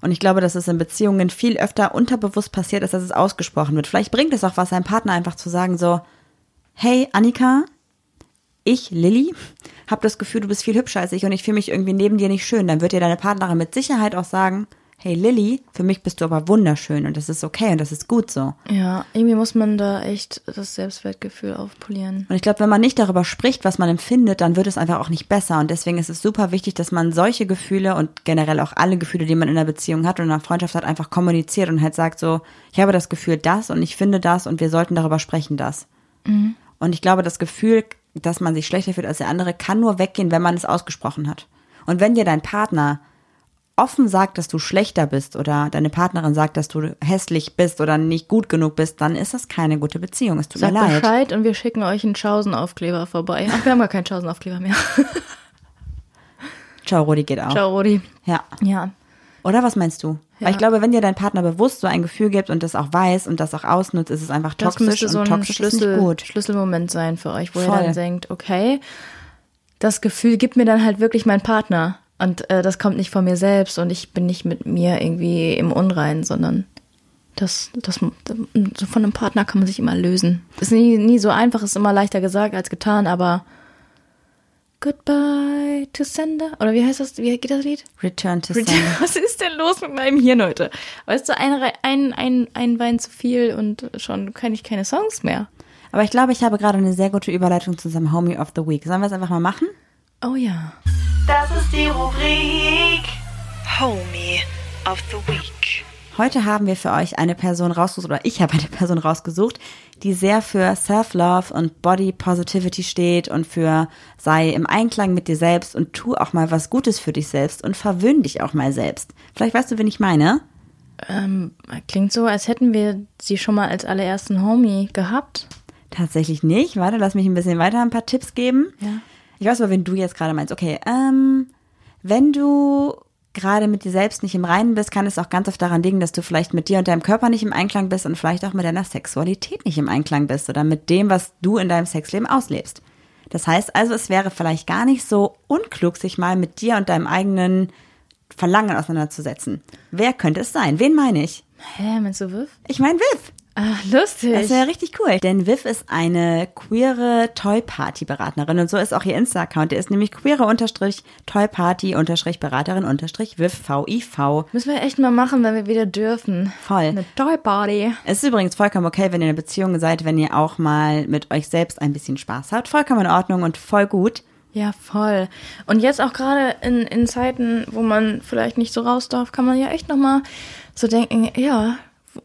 Und ich glaube, dass es in Beziehungen viel öfter unterbewusst passiert ist, dass es ausgesprochen wird. Vielleicht bringt es auch was, seinem Partner einfach zu sagen, so, hey, Annika, ich, Lilly, habe das Gefühl, du bist viel hübscher als ich und ich fühle mich irgendwie neben dir nicht schön. Dann wird dir deine Partnerin mit Sicherheit auch sagen, hey Lilly, für mich bist du aber wunderschön und das ist okay und das ist gut so. Ja, irgendwie muss man da echt das Selbstwertgefühl aufpolieren. Und ich glaube, wenn man nicht darüber spricht, was man empfindet, dann wird es einfach auch nicht besser. Und deswegen ist es super wichtig, dass man solche Gefühle und generell auch alle Gefühle, die man in einer Beziehung hat und in einer Freundschaft hat, einfach kommuniziert und halt sagt so, ich habe das Gefühl das und ich finde das und wir sollten darüber sprechen das. Und ich glaube, das Gefühl, dass man sich schlechter fühlt als der andere, kann nur weggehen, wenn man es ausgesprochen hat. Und wenn dir dein Partner offen sagt, dass du schlechter bist oder deine Partnerin sagt, dass du hässlich bist oder nicht gut genug bist, dann ist das keine gute Beziehung. Es tut Sagt mir leid. Bescheid und wir schicken euch einen Schausenaufkleber vorbei. Ach, wir haben gar keinen Schausenaufkleber mehr. Ciao, Rudi geht auch. Ciao, Rudi. Ja. Ja. Oder was meinst du? Ja. Weil ich glaube, wenn dir dein Partner bewusst so ein Gefühl gibt und das auch weiß und das auch ausnutzt, ist es einfach Das toxisch müsste so und ein ist Schlüssel, nicht gut. Schlüsselmoment sein für euch, wo Voll. ihr dann denkt, okay, das Gefühl gibt mir dann halt wirklich mein Partner. Und äh, das kommt nicht von mir selbst und ich bin nicht mit mir irgendwie im Unrein, sondern das, das, so von einem Partner kann man sich immer lösen. Ist nie, nie so einfach, ist immer leichter gesagt als getan, aber Goodbye to Sender. Oder wie heißt das? Wie geht das Lied? Return to Return- sender. Was ist denn los mit meinem Hirn heute? Weißt du, ein, ein, ein, ein Wein zu viel und schon kann ich keine Songs mehr. Aber ich glaube, ich habe gerade eine sehr gute Überleitung zu unserem Homie of the Week. Sollen wir es einfach mal machen? Oh ja. Das ist die Rubrik Homie of the Week. Heute haben wir für euch eine Person rausgesucht, oder ich habe eine Person rausgesucht, die sehr für Self-Love und Body Positivity steht und für sei im Einklang mit dir selbst und tu auch mal was Gutes für dich selbst und verwöhn dich auch mal selbst. Vielleicht weißt du, wen ich meine? Ähm, klingt so, als hätten wir sie schon mal als allerersten Homie gehabt. Tatsächlich nicht. Warte, lass mich ein bisschen weiter ein paar Tipps geben. Ja. Ich weiß aber, wen du jetzt gerade meinst. Okay, ähm, wenn du gerade mit dir selbst nicht im Reinen bist, kann es auch ganz oft daran liegen, dass du vielleicht mit dir und deinem Körper nicht im Einklang bist und vielleicht auch mit deiner Sexualität nicht im Einklang bist oder mit dem, was du in deinem Sexleben auslebst. Das heißt also, es wäre vielleicht gar nicht so unklug, sich mal mit dir und deinem eigenen Verlangen auseinanderzusetzen. Wer könnte es sein? Wen meine ich? Hä, meinst du Viv? Ich meine Viv. Ah, lustig. Das ist ja richtig cool. Denn Viv ist eine queere Toy-Party-Beraterin und so ist auch ihr Insta-Account. Der ist nämlich queere unterstrich Toy-Party unterstrich Beraterin unterstrich Viv V-I-V. Müssen wir echt mal machen, wenn wir wieder dürfen. Voll. Eine Toy Party. Es ist übrigens vollkommen okay, wenn ihr in einer Beziehung seid, wenn ihr auch mal mit euch selbst ein bisschen Spaß habt. Vollkommen in Ordnung und voll gut. Ja, voll. Und jetzt auch gerade in, in Zeiten, wo man vielleicht nicht so raus darf, kann man ja echt nochmal so denken, ja,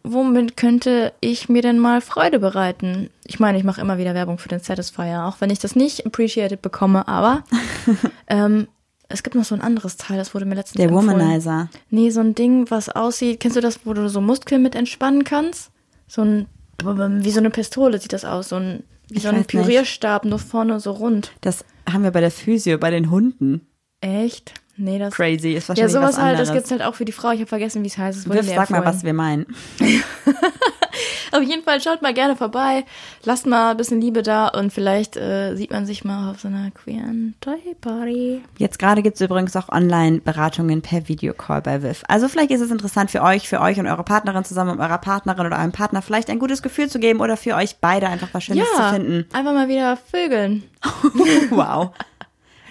womit könnte ich mir denn mal Freude bereiten? Ich meine, ich mache immer wieder Werbung für den Satisfier, auch wenn ich das nicht appreciated bekomme, aber ähm, es gibt noch so ein anderes Teil, das wurde mir letztens Der empfohlen. Womanizer. Nee, so ein Ding, was aussieht, kennst du das, wo du so Muskeln mit entspannen kannst? So ein, wie so eine Pistole sieht das aus, so ein, wie Ich so ein weiß nicht. Pürierstab, nur vorne so rund. Das haben wir bei der Physio, bei den Hunden. Echt? Nee, das. Crazy, ist Ja, wahrscheinlich sowas was halt, das gibt's halt auch für die Frau. Ich habe vergessen, wie es heißt. Es Viv, mir sag mal, was wir meinen. Auf jeden Fall schaut mal gerne vorbei. Lasst mal ein bisschen Liebe da und vielleicht äh, sieht man sich mal auf so einer queeren Toy Party. Jetzt gerade gibt's übrigens auch Online-Beratungen per Videocall bei Viv. Also vielleicht ist es interessant für euch, für euch und eure Partnerin zusammen mit eurer Partnerin oder eurem Partner vielleicht ein gutes Gefühl zu geben oder für euch beide einfach was Schönes ja, zu finden. einfach mal wieder vögeln. Wow.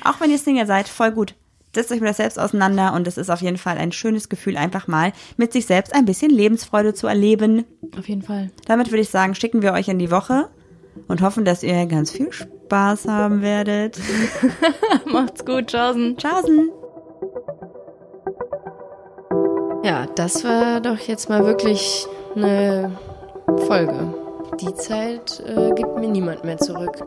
Auch wenn ihr Single seid, voll gut. Setzt euch mit das selbst auseinander und es ist auf jeden Fall ein schönes Gefühl, einfach mal mit sich selbst ein bisschen Lebensfreude zu erleben. Auf jeden Fall. Damit würde ich sagen, schicken wir euch in die Woche und hoffen, dass ihr ganz viel Spaß haben werdet. Macht's gut, Tschaußen. Tschaußen. Ja, das war doch jetzt mal wirklich eine Folge. Die Zeit äh, gibt mir niemand mehr zurück.